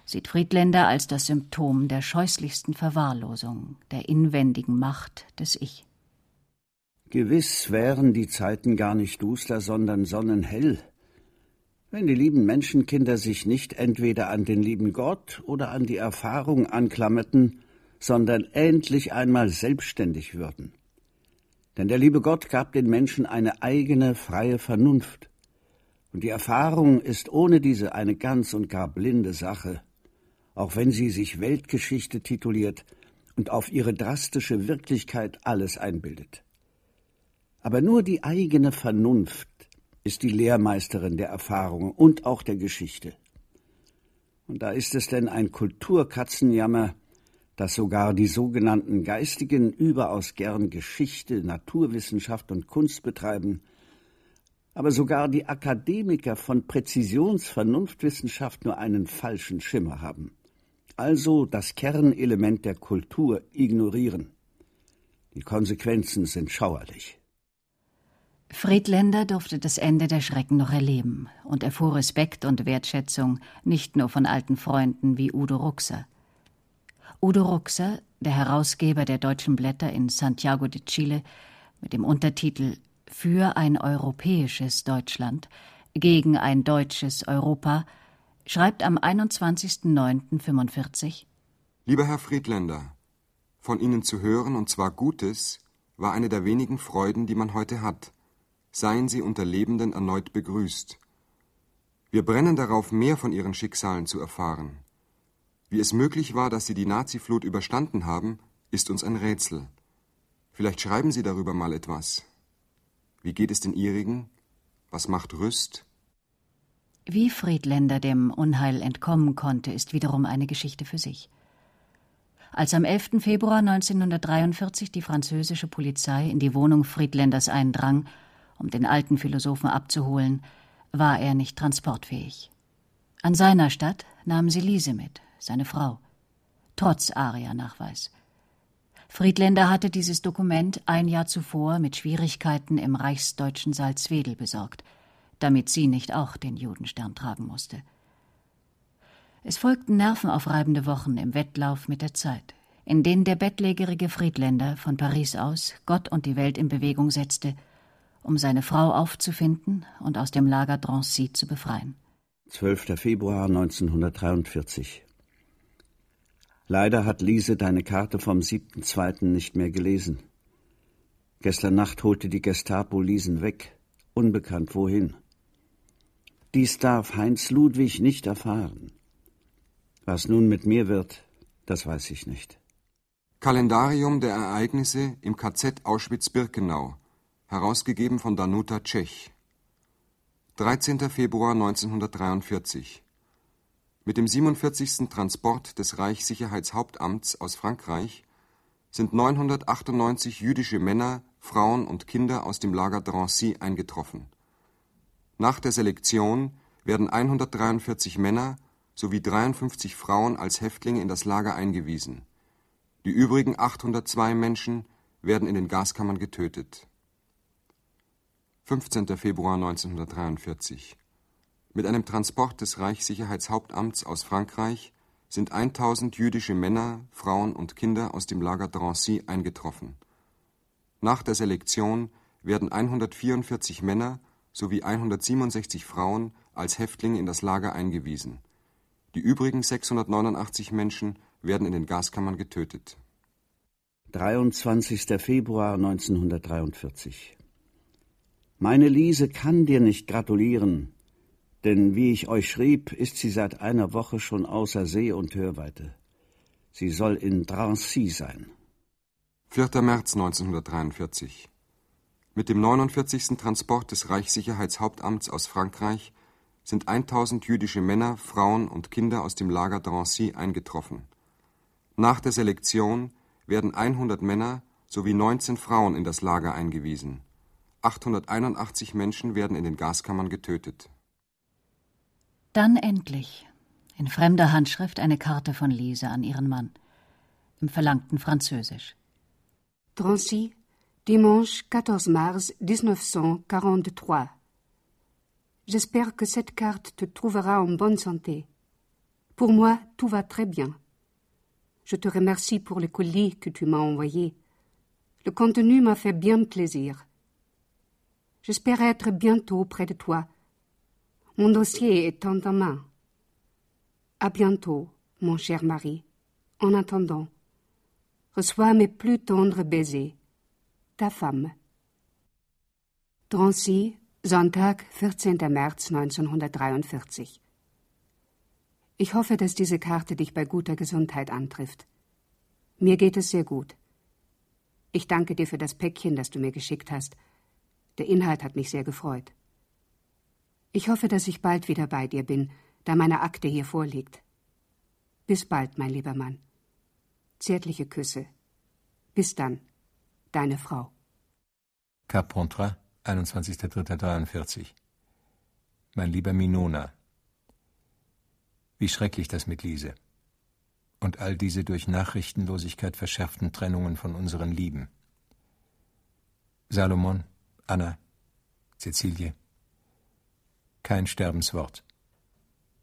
sieht Friedländer als das Symptom der scheußlichsten Verwahrlosung, der inwendigen Macht des Ich. Gewiss wären die Zeiten gar nicht duster, sondern sonnenhell, wenn die lieben Menschenkinder sich nicht entweder an den lieben Gott oder an die Erfahrung anklammerten, sondern endlich einmal selbstständig würden. Denn der liebe Gott gab den Menschen eine eigene freie Vernunft, und die Erfahrung ist ohne diese eine ganz und gar blinde Sache auch wenn sie sich Weltgeschichte tituliert und auf ihre drastische Wirklichkeit alles einbildet. Aber nur die eigene Vernunft ist die Lehrmeisterin der Erfahrung und auch der Geschichte. Und da ist es denn ein Kulturkatzenjammer, dass sogar die sogenannten Geistigen überaus gern Geschichte, Naturwissenschaft und Kunst betreiben, aber sogar die Akademiker von Präzisionsvernunftwissenschaft nur einen falschen Schimmer haben also das Kernelement der Kultur ignorieren. Die Konsequenzen sind schauerlich. Friedländer durfte das Ende der Schrecken noch erleben und erfuhr Respekt und Wertschätzung nicht nur von alten Freunden wie Udo Ruxer. Udo Ruxer, der Herausgeber der deutschen Blätter in Santiago de Chile, mit dem Untertitel Für ein europäisches Deutschland gegen ein deutsches Europa, schreibt am 21.09.45 Lieber Herr Friedländer, von Ihnen zu hören, und zwar Gutes, war eine der wenigen Freuden, die man heute hat. Seien Sie unter Lebenden erneut begrüßt. Wir brennen darauf, mehr von Ihren Schicksalen zu erfahren. Wie es möglich war, dass Sie die Naziflut überstanden haben, ist uns ein Rätsel. Vielleicht schreiben Sie darüber mal etwas. Wie geht es den Ihrigen? Was macht Rüst? Wie Friedländer dem Unheil entkommen konnte, ist wiederum eine Geschichte für sich. Als am 11. Februar 1943 die französische Polizei in die Wohnung Friedländers eindrang, um den alten Philosophen abzuholen, war er nicht transportfähig. An seiner Stadt nahmen sie Lise mit, seine Frau, trotz ARIA-Nachweis. Friedländer hatte dieses Dokument ein Jahr zuvor mit Schwierigkeiten im reichsdeutschen Salzwedel besorgt, damit sie nicht auch den Judenstern tragen musste. Es folgten nervenaufreibende Wochen im Wettlauf mit der Zeit, in denen der bettlägerige Friedländer von Paris aus Gott und die Welt in Bewegung setzte, um seine Frau aufzufinden und aus dem Lager Drancy zu befreien. 12. Februar 1943 Leider hat Lise deine Karte vom 7.2. nicht mehr gelesen. Gestern Nacht holte die Gestapo Liesen weg, unbekannt wohin. Dies darf Heinz Ludwig nicht erfahren. Was nun mit mir wird, das weiß ich nicht. Kalendarium der Ereignisse im KZ Auschwitz-Birkenau, herausgegeben von Danuta Tschech. 13. Februar 1943. Mit dem 47. Transport des Reichssicherheitshauptamts aus Frankreich sind 998 jüdische Männer, Frauen und Kinder aus dem Lager Drancy eingetroffen. Nach der Selektion werden 143 Männer sowie 53 Frauen als Häftlinge in das Lager eingewiesen. Die übrigen 802 Menschen werden in den Gaskammern getötet. 15. Februar 1943. Mit einem Transport des Reichssicherheitshauptamts aus Frankreich sind 1000 jüdische Männer, Frauen und Kinder aus dem Lager Drancy eingetroffen. Nach der Selektion werden 144 Männer sowie 167 Frauen als Häftlinge in das Lager eingewiesen. Die übrigen 689 Menschen werden in den Gaskammern getötet. 23. Februar 1943 Meine Lise kann dir nicht gratulieren, denn wie ich euch schrieb, ist sie seit einer Woche schon außer See und Hörweite. Sie soll in Drancy sein. 4. März 1943 Mit dem 49. Transport des Reichssicherheitshauptamts aus Frankreich sind 1000 jüdische Männer, Frauen und Kinder aus dem Lager Drancy eingetroffen. Nach der Selektion werden 100 Männer sowie 19 Frauen in das Lager eingewiesen. 881 Menschen werden in den Gaskammern getötet. Dann endlich, in fremder Handschrift, eine Karte von Lise an ihren Mann, im verlangten Französisch. Drancy, Dimanche 14 mars 1943. J'espère que cette carte te trouvera en bonne santé. Pour moi, tout va très bien. Je te remercie pour le colis que tu m'as envoyé. Le contenu m'a fait bien plaisir. J'espère être bientôt près de toi. Mon dossier est en ta main. À bientôt, mon cher mari. En attendant, reçois mes plus tendres baisers. Ta femme. Drancy, Sonntag, 14. März 1943. Ich hoffe, dass diese Karte dich bei guter Gesundheit antrifft. Mir geht es sehr gut. Ich danke dir für das Päckchen, das du mir geschickt hast. Der Inhalt hat mich sehr gefreut. Ich hoffe, dass ich bald wieder bei dir bin, da meine Akte hier vorliegt. Bis bald, mein lieber Mann. Zärtliche Küsse. Bis dann, deine Frau. Carpentras 21.03.43 Mein lieber Minona, wie schrecklich das mit Lise. Und all diese durch Nachrichtenlosigkeit verschärften Trennungen von unseren Lieben. Salomon, Anna, Cäcilie. Kein Sterbenswort.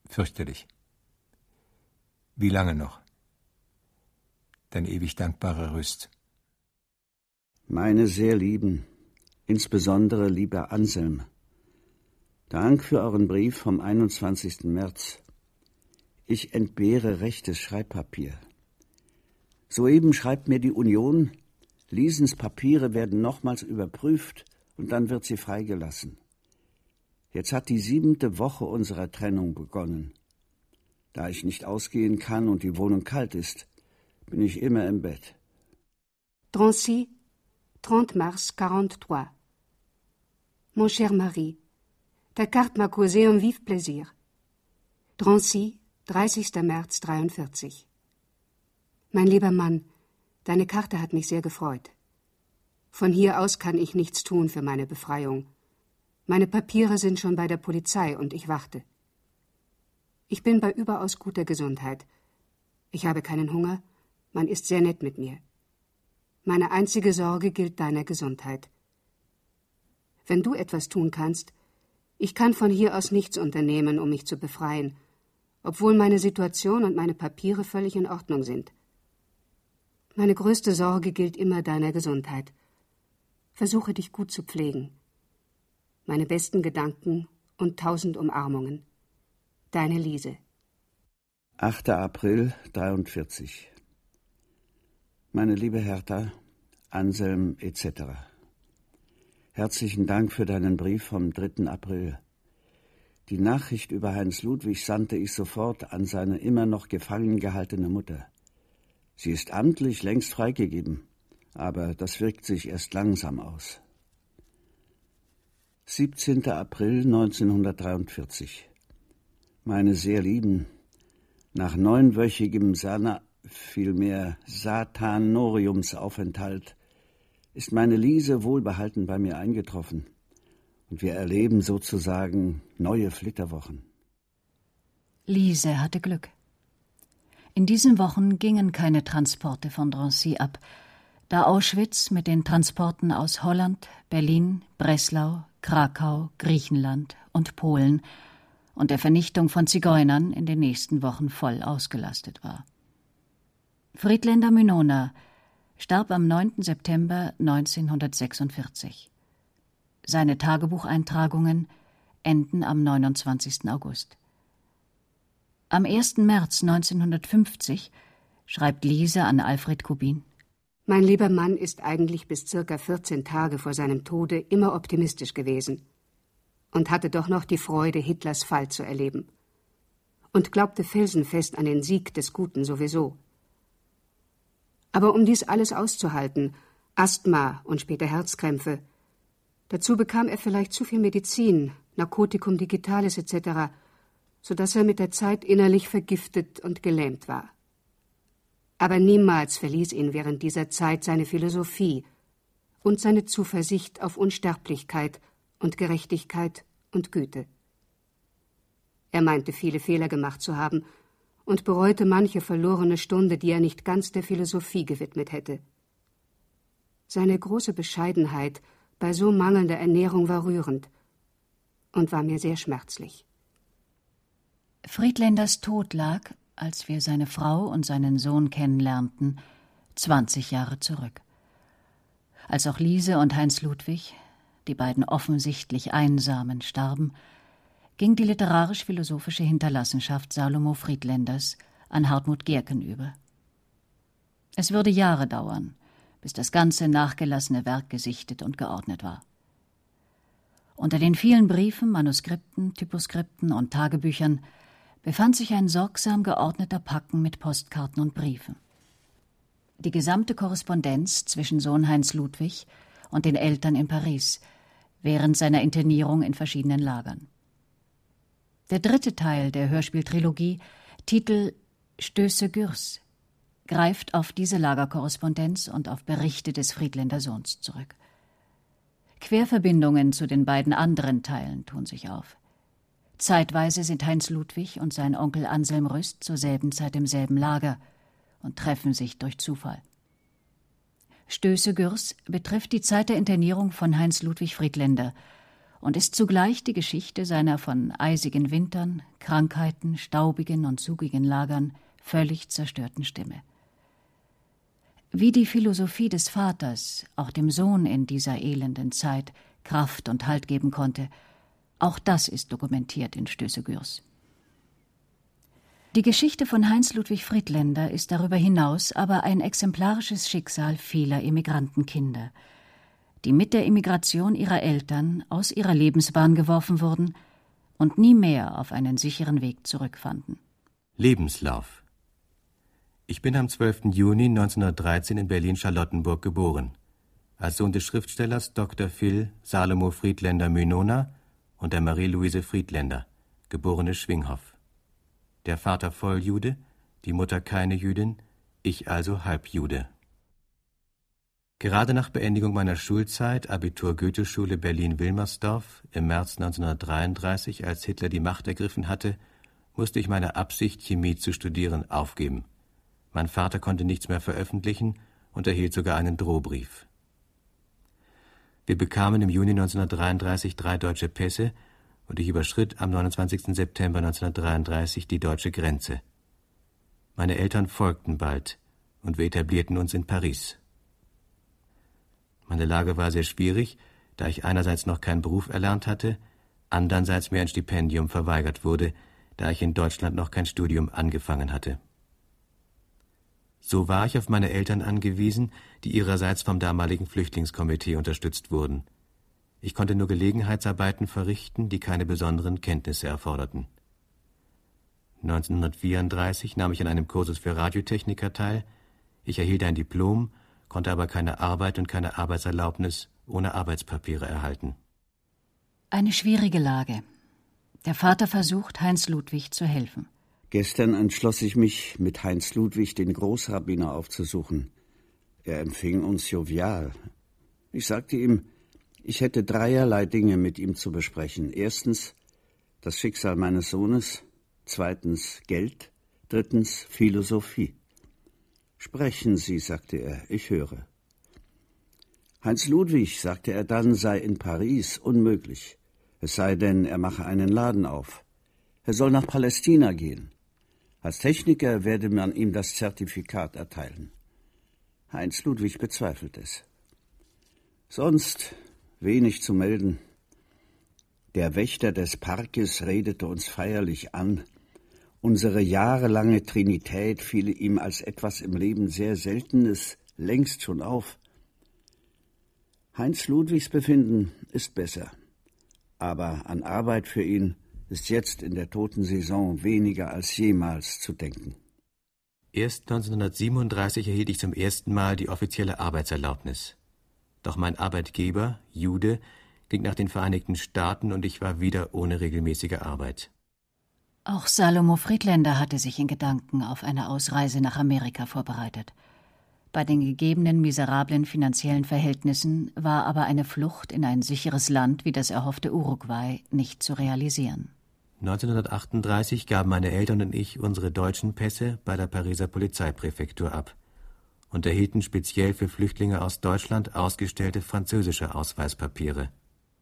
Fürchterlich. Wie lange noch? Dein ewig dankbarer Rüst. Meine sehr lieben, insbesondere lieber Anselm, Dank für euren Brief vom 21. März. Ich entbehre rechtes Schreibpapier. Soeben schreibt mir die Union, Liesens Papiere werden nochmals überprüft und dann wird sie freigelassen. Jetzt hat die siebente Woche unserer Trennung begonnen. Da ich nicht ausgehen kann und die Wohnung kalt ist, bin ich immer im Bett. Drancy, 30 mars 43. Mon cher Marie, ta carte m'a causé un vif plaisir. Drancy, 30. März 43. Mein lieber Mann, deine Karte hat mich sehr gefreut. Von hier aus kann ich nichts tun für meine Befreiung. Meine Papiere sind schon bei der Polizei und ich warte. Ich bin bei überaus guter Gesundheit. Ich habe keinen Hunger, man ist sehr nett mit mir. Meine einzige Sorge gilt deiner Gesundheit. Wenn du etwas tun kannst, ich kann von hier aus nichts unternehmen, um mich zu befreien, obwohl meine Situation und meine Papiere völlig in Ordnung sind. Meine größte Sorge gilt immer deiner Gesundheit. Versuche dich gut zu pflegen. Meine besten Gedanken und tausend Umarmungen. Deine Liese. 8. April 43. Meine liebe Hertha, Anselm etc. Herzlichen Dank für deinen Brief vom 3. April. Die Nachricht über Heinz Ludwig sandte ich sofort an seine immer noch gefangen gehaltene Mutter. Sie ist amtlich längst freigegeben, aber das wirkt sich erst langsam aus. 17. April 1943. Meine sehr lieben, nach neunwöchigem Sana, vielmehr Satanoriumsaufenthalt, ist meine Liese wohlbehalten bei mir eingetroffen, und wir erleben sozusagen neue Flitterwochen. Lise hatte Glück. In diesen Wochen gingen keine Transporte von Drancy ab, da Auschwitz mit den Transporten aus Holland, Berlin, Breslau, Krakau, Griechenland und Polen und der Vernichtung von Zigeunern in den nächsten Wochen voll ausgelastet war. Friedländer Mynona starb am 9. September 1946. Seine Tagebucheintragungen enden am 29. August. Am 1. März 1950 schreibt Lise an Alfred Kubin Mein lieber Mann ist eigentlich bis circa 14 Tage vor seinem Tode immer optimistisch gewesen und hatte doch noch die Freude, Hitlers Fall zu erleben. Und glaubte felsenfest an den Sieg des Guten sowieso. Aber um dies alles auszuhalten, Asthma und später Herzkrämpfe, dazu bekam er vielleicht zu viel Medizin, Narkotikum digitalis etc., so dass er mit der Zeit innerlich vergiftet und gelähmt war. Aber niemals verließ ihn während dieser Zeit seine Philosophie und seine Zuversicht auf Unsterblichkeit und Gerechtigkeit und Güte. Er meinte viele Fehler gemacht zu haben und bereute manche verlorene Stunde, die er nicht ganz der Philosophie gewidmet hätte. Seine große Bescheidenheit bei so mangelnder Ernährung war rührend und war mir sehr schmerzlich. Friedländers Tod lag, als wir seine Frau und seinen Sohn kennenlernten, 20 Jahre zurück. Als auch Lise und Heinz Ludwig, die beiden offensichtlich Einsamen, starben, ging die literarisch-philosophische Hinterlassenschaft Salomo Friedländers an Hartmut Gerken über. Es würde Jahre dauern, bis das ganze nachgelassene Werk gesichtet und geordnet war. Unter den vielen Briefen, Manuskripten, Typoskripten und Tagebüchern befand sich ein sorgsam geordneter Packen mit Postkarten und Briefen. Die gesamte Korrespondenz zwischen Sohn Heinz Ludwig und den Eltern in Paris während seiner Internierung in verschiedenen Lagern. Der dritte Teil der Hörspieltrilogie, Titel Stöße Gürs, greift auf diese Lagerkorrespondenz und auf Berichte des Friedländer Sohns zurück. Querverbindungen zu den beiden anderen Teilen tun sich auf. Zeitweise sind Heinz Ludwig und sein Onkel Anselm Rüst zur selben Zeit im selben Lager und treffen sich durch Zufall. Stöße Gürs betrifft die Zeit der Internierung von Heinz Ludwig Friedländer und ist zugleich die Geschichte seiner von eisigen Wintern, Krankheiten, staubigen und zugigen Lagern völlig zerstörten Stimme. Wie die Philosophie des Vaters auch dem Sohn in dieser elenden Zeit Kraft und Halt geben konnte, auch das ist dokumentiert in Stöße Gürs. Die Geschichte von Heinz Ludwig Friedländer ist darüber hinaus aber ein exemplarisches Schicksal vieler Immigrantenkinder, die mit der Immigration ihrer Eltern aus ihrer Lebensbahn geworfen wurden und nie mehr auf einen sicheren Weg zurückfanden. Lebenslauf Ich bin am 12. Juni 1913 in Berlin-Charlottenburg geboren, als Sohn des Schriftstellers Dr. Phil Salomo Friedländer Mynona und der Marie-Louise Friedländer, geborene Schwinghoff der Vater Volljude, die Mutter keine Jüdin, ich also Halbjude. Gerade nach Beendigung meiner Schulzeit, Abitur Goetheschule Berlin-Wilmersdorf, im März 1933, als Hitler die Macht ergriffen hatte, musste ich meine Absicht, Chemie zu studieren, aufgeben. Mein Vater konnte nichts mehr veröffentlichen und erhielt sogar einen Drohbrief. Wir bekamen im Juni 1933 drei deutsche Pässe, und ich überschritt am 29. September 1933 die deutsche Grenze. Meine Eltern folgten bald und wir etablierten uns in Paris. Meine Lage war sehr schwierig, da ich einerseits noch keinen Beruf erlernt hatte, andererseits mir ein Stipendium verweigert wurde, da ich in Deutschland noch kein Studium angefangen hatte. So war ich auf meine Eltern angewiesen, die ihrerseits vom damaligen Flüchtlingskomitee unterstützt wurden. Ich konnte nur Gelegenheitsarbeiten verrichten, die keine besonderen Kenntnisse erforderten. 1934 nahm ich an einem Kursus für Radiotechniker teil. Ich erhielt ein Diplom, konnte aber keine Arbeit und keine Arbeitserlaubnis ohne Arbeitspapiere erhalten. Eine schwierige Lage. Der Vater versucht, Heinz Ludwig zu helfen. Gestern entschloss ich mich, mit Heinz Ludwig den Großrabbiner aufzusuchen. Er empfing uns jovial. Ich sagte ihm, ich hätte dreierlei Dinge mit ihm zu besprechen. Erstens das Schicksal meines Sohnes, zweitens Geld, drittens Philosophie. Sprechen Sie, sagte er, ich höre. Heinz Ludwig, sagte er dann, sei in Paris unmöglich. Es sei denn, er mache einen Laden auf. Er soll nach Palästina gehen. Als Techniker werde man ihm das Zertifikat erteilen. Heinz Ludwig bezweifelt es. Sonst Wenig zu melden. Der Wächter des Parkes redete uns feierlich an. Unsere jahrelange Trinität fiel ihm als etwas im Leben sehr Seltenes längst schon auf. Heinz Ludwigs Befinden ist besser, aber an Arbeit für ihn ist jetzt in der toten Saison weniger als jemals zu denken. Erst 1937 erhielt ich zum ersten Mal die offizielle Arbeitserlaubnis. Doch mein Arbeitgeber, Jude, ging nach den Vereinigten Staaten und ich war wieder ohne regelmäßige Arbeit. Auch Salomo Friedländer hatte sich in Gedanken auf eine Ausreise nach Amerika vorbereitet. Bei den gegebenen miserablen finanziellen Verhältnissen war aber eine Flucht in ein sicheres Land wie das erhoffte Uruguay nicht zu realisieren. 1938 gaben meine Eltern und ich unsere deutschen Pässe bei der Pariser Polizeipräfektur ab und erhielten speziell für Flüchtlinge aus Deutschland ausgestellte französische Ausweispapiere.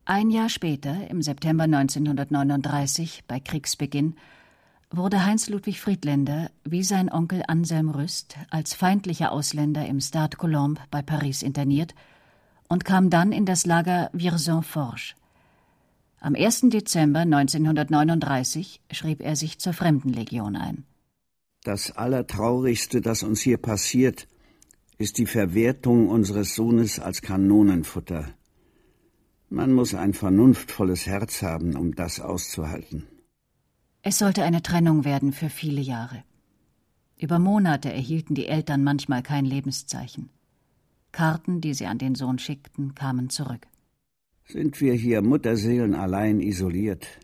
Ein Jahr später, im September 1939, bei Kriegsbeginn, wurde Heinz Ludwig Friedländer wie sein Onkel Anselm Rüst als feindlicher Ausländer im Stade Colombe bei Paris interniert und kam dann in das Lager Vierzon-Forges. Am 1. Dezember 1939 schrieb er sich zur Fremdenlegion ein. Das Allertraurigste, das uns hier passiert, ist die Verwertung unseres Sohnes als Kanonenfutter. Man muss ein vernunftvolles Herz haben, um das auszuhalten. Es sollte eine Trennung werden für viele Jahre. Über Monate erhielten die Eltern manchmal kein Lebenszeichen. Karten, die sie an den Sohn schickten, kamen zurück. Sind wir hier Mutterseelen allein isoliert?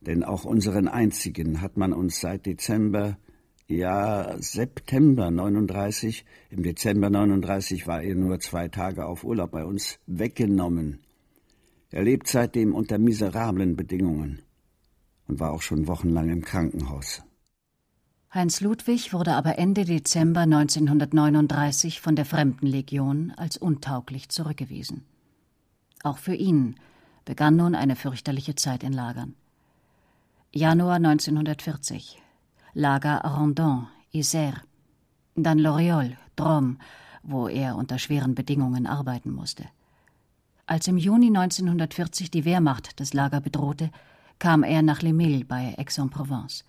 Denn auch unseren einzigen hat man uns seit Dezember ja, September 39. Im Dezember 39 war er nur zwei Tage auf Urlaub bei uns weggenommen. Er lebt seitdem unter miserablen Bedingungen und war auch schon wochenlang im Krankenhaus. Heinz Ludwig wurde aber Ende Dezember 1939 von der Fremdenlegion als untauglich zurückgewiesen. Auch für ihn begann nun eine fürchterliche Zeit in Lagern. Januar 1940 Lager Rondon, Isère, dann Loriol, Drôme, wo er unter schweren Bedingungen arbeiten musste. Als im Juni 1940 die Wehrmacht das Lager bedrohte, kam er nach Les bei Aix-en-Provence.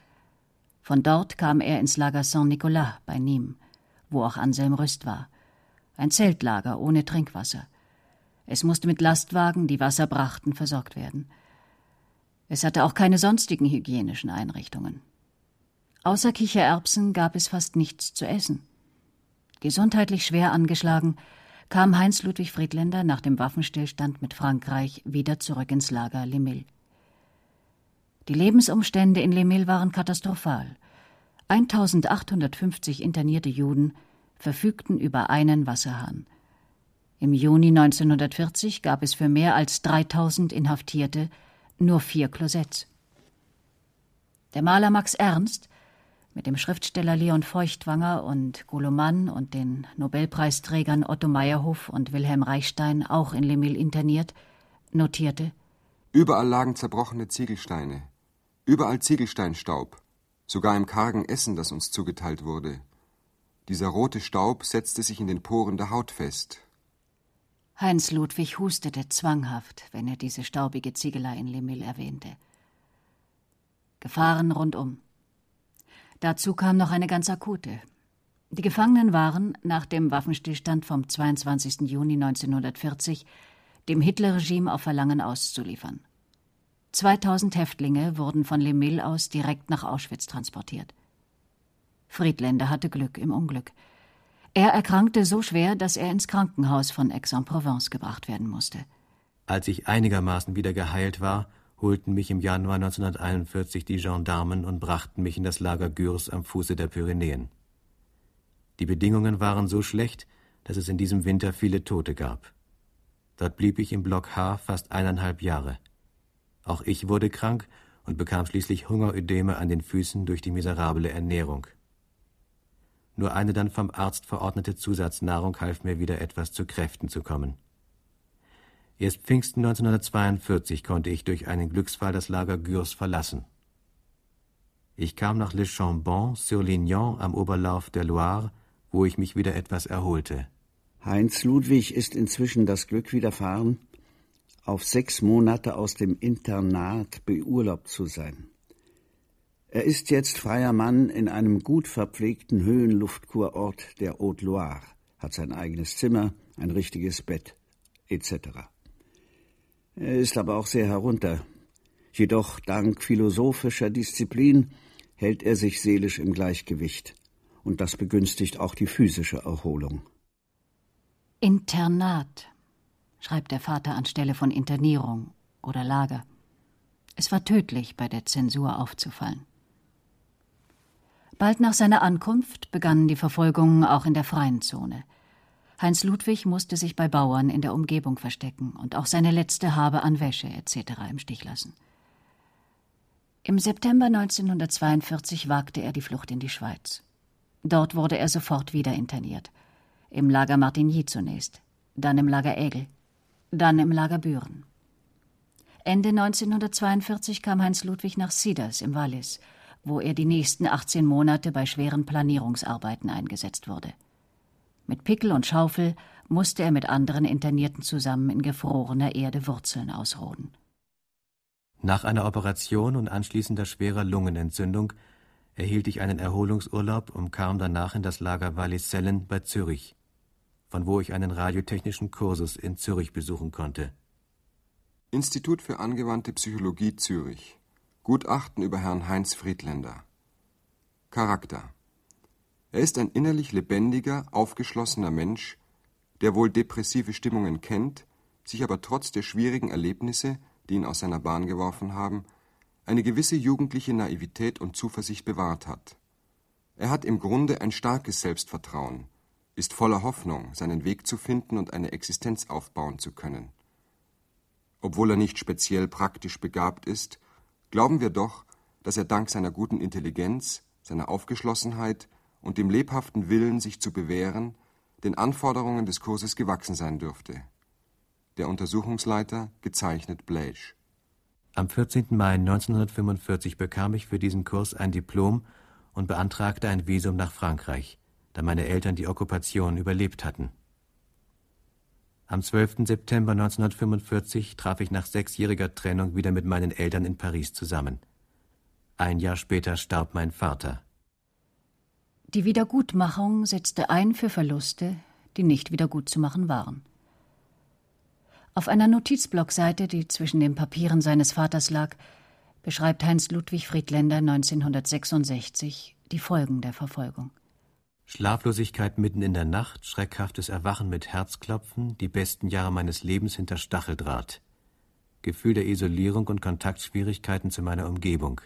Von dort kam er ins Lager Saint-Nicolas bei Nîmes, wo auch Anselm Rüst war. Ein Zeltlager ohne Trinkwasser. Es musste mit Lastwagen, die Wasser brachten, versorgt werden. Es hatte auch keine sonstigen hygienischen Einrichtungen. Außer Kichererbsen gab es fast nichts zu essen. Gesundheitlich schwer angeschlagen, kam Heinz Ludwig Friedländer nach dem Waffenstillstand mit Frankreich wieder zurück ins Lager Les Milles. Die Lebensumstände in Les Milles waren katastrophal. 1850 internierte Juden verfügten über einen Wasserhahn. Im Juni 1940 gab es für mehr als 3000 Inhaftierte nur vier Klosetts. Der Maler Max Ernst, mit dem Schriftsteller Leon Feuchtwanger und Goloman und den Nobelpreisträgern Otto Meyerhoff und Wilhelm Reichstein auch in Lemil interniert, notierte: Überall lagen zerbrochene Ziegelsteine, überall Ziegelsteinstaub, sogar im kargen Essen, das uns zugeteilt wurde. Dieser rote Staub setzte sich in den Poren der Haut fest, Heinz Ludwig hustete zwanghaft, wenn er diese staubige Ziegelei in Lemil erwähnte. Gefahren rundum. Dazu kam noch eine ganz akute. Die Gefangenen waren, nach dem Waffenstillstand vom 22. Juni 1940, dem Hitlerregime auf Verlangen auszuliefern. 2000 Häftlinge wurden von Lemil aus direkt nach Auschwitz transportiert. Friedländer hatte Glück im Unglück. Er erkrankte so schwer, dass er ins Krankenhaus von Aix-en-Provence gebracht werden musste. Als ich einigermaßen wieder geheilt war, holten mich im Januar 1941 die Gendarmen und brachten mich in das Lager Gürs am Fuße der Pyrenäen. Die Bedingungen waren so schlecht, dass es in diesem Winter viele Tote gab. Dort blieb ich im Block H fast eineinhalb Jahre. Auch ich wurde krank und bekam schließlich Hungerödeme an den Füßen durch die miserable Ernährung. Nur eine dann vom Arzt verordnete Zusatznahrung half mir wieder etwas zu Kräften zu kommen. Erst Pfingsten 1942 konnte ich durch einen Glücksfall das Lager Gürs verlassen. Ich kam nach Le Chambon sur Lignon am Oberlauf der Loire, wo ich mich wieder etwas erholte. Heinz Ludwig ist inzwischen das Glück widerfahren, auf sechs Monate aus dem Internat beurlaubt zu sein. Er ist jetzt freier Mann in einem gut verpflegten Höhenluftkurort der Haute-Loire, hat sein eigenes Zimmer, ein richtiges Bett, etc. Er ist aber auch sehr herunter. Jedoch dank philosophischer Disziplin hält er sich seelisch im Gleichgewicht, und das begünstigt auch die physische Erholung. Internat, schreibt der Vater anstelle von Internierung oder Lager. Es war tödlich, bei der Zensur aufzufallen. Bald nach seiner Ankunft begannen die Verfolgungen auch in der freien Zone. Heinz Ludwig musste sich bei Bauern in der Umgebung verstecken und auch seine letzte Habe an Wäsche etc. im Stich lassen. Im September 1942 wagte er die Flucht in die Schweiz. Dort wurde er sofort wieder interniert. Im Lager Martigny zunächst, dann im Lager Ägel, dann im Lager Büren. Ende 1942 kam Heinz Ludwig nach Siders im Wallis wo er die nächsten 18 Monate bei schweren Planierungsarbeiten eingesetzt wurde. Mit Pickel und Schaufel musste er mit anderen Internierten zusammen in gefrorener Erde Wurzeln ausroden. Nach einer Operation und anschließender schwerer Lungenentzündung erhielt ich einen Erholungsurlaub und kam danach in das Lager Wallisellen bei Zürich, von wo ich einen radiotechnischen Kursus in Zürich besuchen konnte. Institut für angewandte Psychologie Zürich Gutachten über Herrn Heinz Friedländer Charakter Er ist ein innerlich lebendiger, aufgeschlossener Mensch, der wohl depressive Stimmungen kennt, sich aber trotz der schwierigen Erlebnisse, die ihn aus seiner Bahn geworfen haben, eine gewisse jugendliche Naivität und Zuversicht bewahrt hat. Er hat im Grunde ein starkes Selbstvertrauen, ist voller Hoffnung, seinen Weg zu finden und eine Existenz aufbauen zu können. Obwohl er nicht speziell praktisch begabt ist, glauben wir doch, dass er dank seiner guten Intelligenz, seiner Aufgeschlossenheit und dem lebhaften Willen, sich zu bewähren, den Anforderungen des Kurses gewachsen sein dürfte. Der Untersuchungsleiter gezeichnet Blaiche. Am 14. Mai 1945 bekam ich für diesen Kurs ein Diplom und beantragte ein Visum nach Frankreich, da meine Eltern die Okkupation überlebt hatten. Am 12. September 1945 traf ich nach sechsjähriger Trennung wieder mit meinen Eltern in Paris zusammen. Ein Jahr später starb mein Vater. Die Wiedergutmachung setzte ein für Verluste, die nicht wiedergutzumachen waren. Auf einer Notizblockseite, die zwischen den Papieren seines Vaters lag, beschreibt Heinz Ludwig Friedländer 1966 die Folgen der Verfolgung. Schlaflosigkeit mitten in der Nacht, schreckhaftes Erwachen mit Herzklopfen, die besten Jahre meines Lebens hinter Stacheldraht. Gefühl der Isolierung und Kontaktschwierigkeiten zu meiner Umgebung.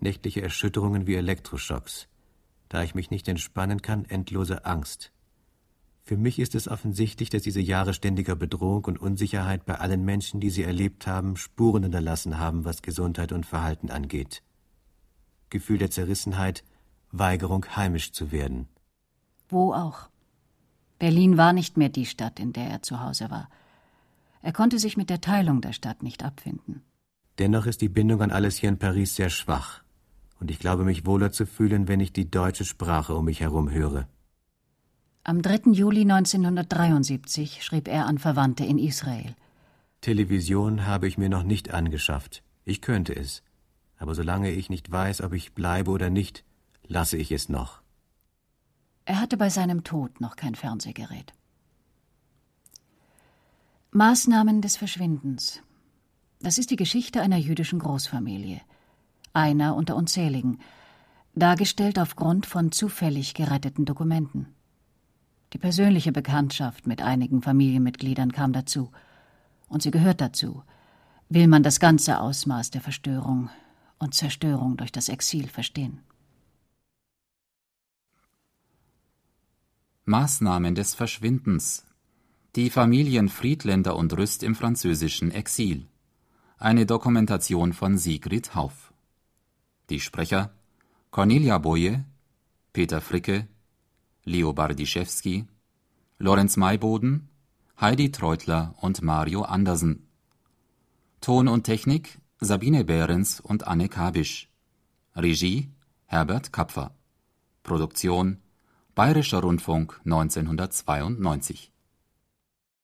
Nächtliche Erschütterungen wie Elektroschocks. Da ich mich nicht entspannen kann, endlose Angst. Für mich ist es offensichtlich, dass diese Jahre ständiger Bedrohung und Unsicherheit bei allen Menschen, die sie erlebt haben, Spuren hinterlassen haben, was Gesundheit und Verhalten angeht. Gefühl der Zerrissenheit, Weigerung, heimisch zu werden. Wo auch. Berlin war nicht mehr die Stadt, in der er zu Hause war. Er konnte sich mit der Teilung der Stadt nicht abfinden. Dennoch ist die Bindung an alles hier in Paris sehr schwach, und ich glaube mich wohler zu fühlen, wenn ich die deutsche Sprache um mich herum höre. Am 3. Juli 1973 schrieb er an Verwandte in Israel. Television habe ich mir noch nicht angeschafft. Ich könnte es. Aber solange ich nicht weiß, ob ich bleibe oder nicht, lasse ich es noch. Er hatte bei seinem Tod noch kein Fernsehgerät. Maßnahmen des Verschwindens. Das ist die Geschichte einer jüdischen Großfamilie. Einer unter unzähligen, dargestellt aufgrund von zufällig geretteten Dokumenten. Die persönliche Bekanntschaft mit einigen Familienmitgliedern kam dazu. Und sie gehört dazu, will man das ganze Ausmaß der Verstörung und Zerstörung durch das Exil verstehen. Maßnahmen des Verschwindens. Die Familien Friedländer und Rüst im französischen Exil. Eine Dokumentation von Sigrid Hauf. Die Sprecher Cornelia Boye, Peter Fricke, Leo Bardischewski, Lorenz Mayboden, Heidi Treutler und Mario Andersen. Ton und Technik Sabine Behrens und Anne Kabisch. Regie Herbert Kapfer. Produktion Bayerischer Rundfunk 1992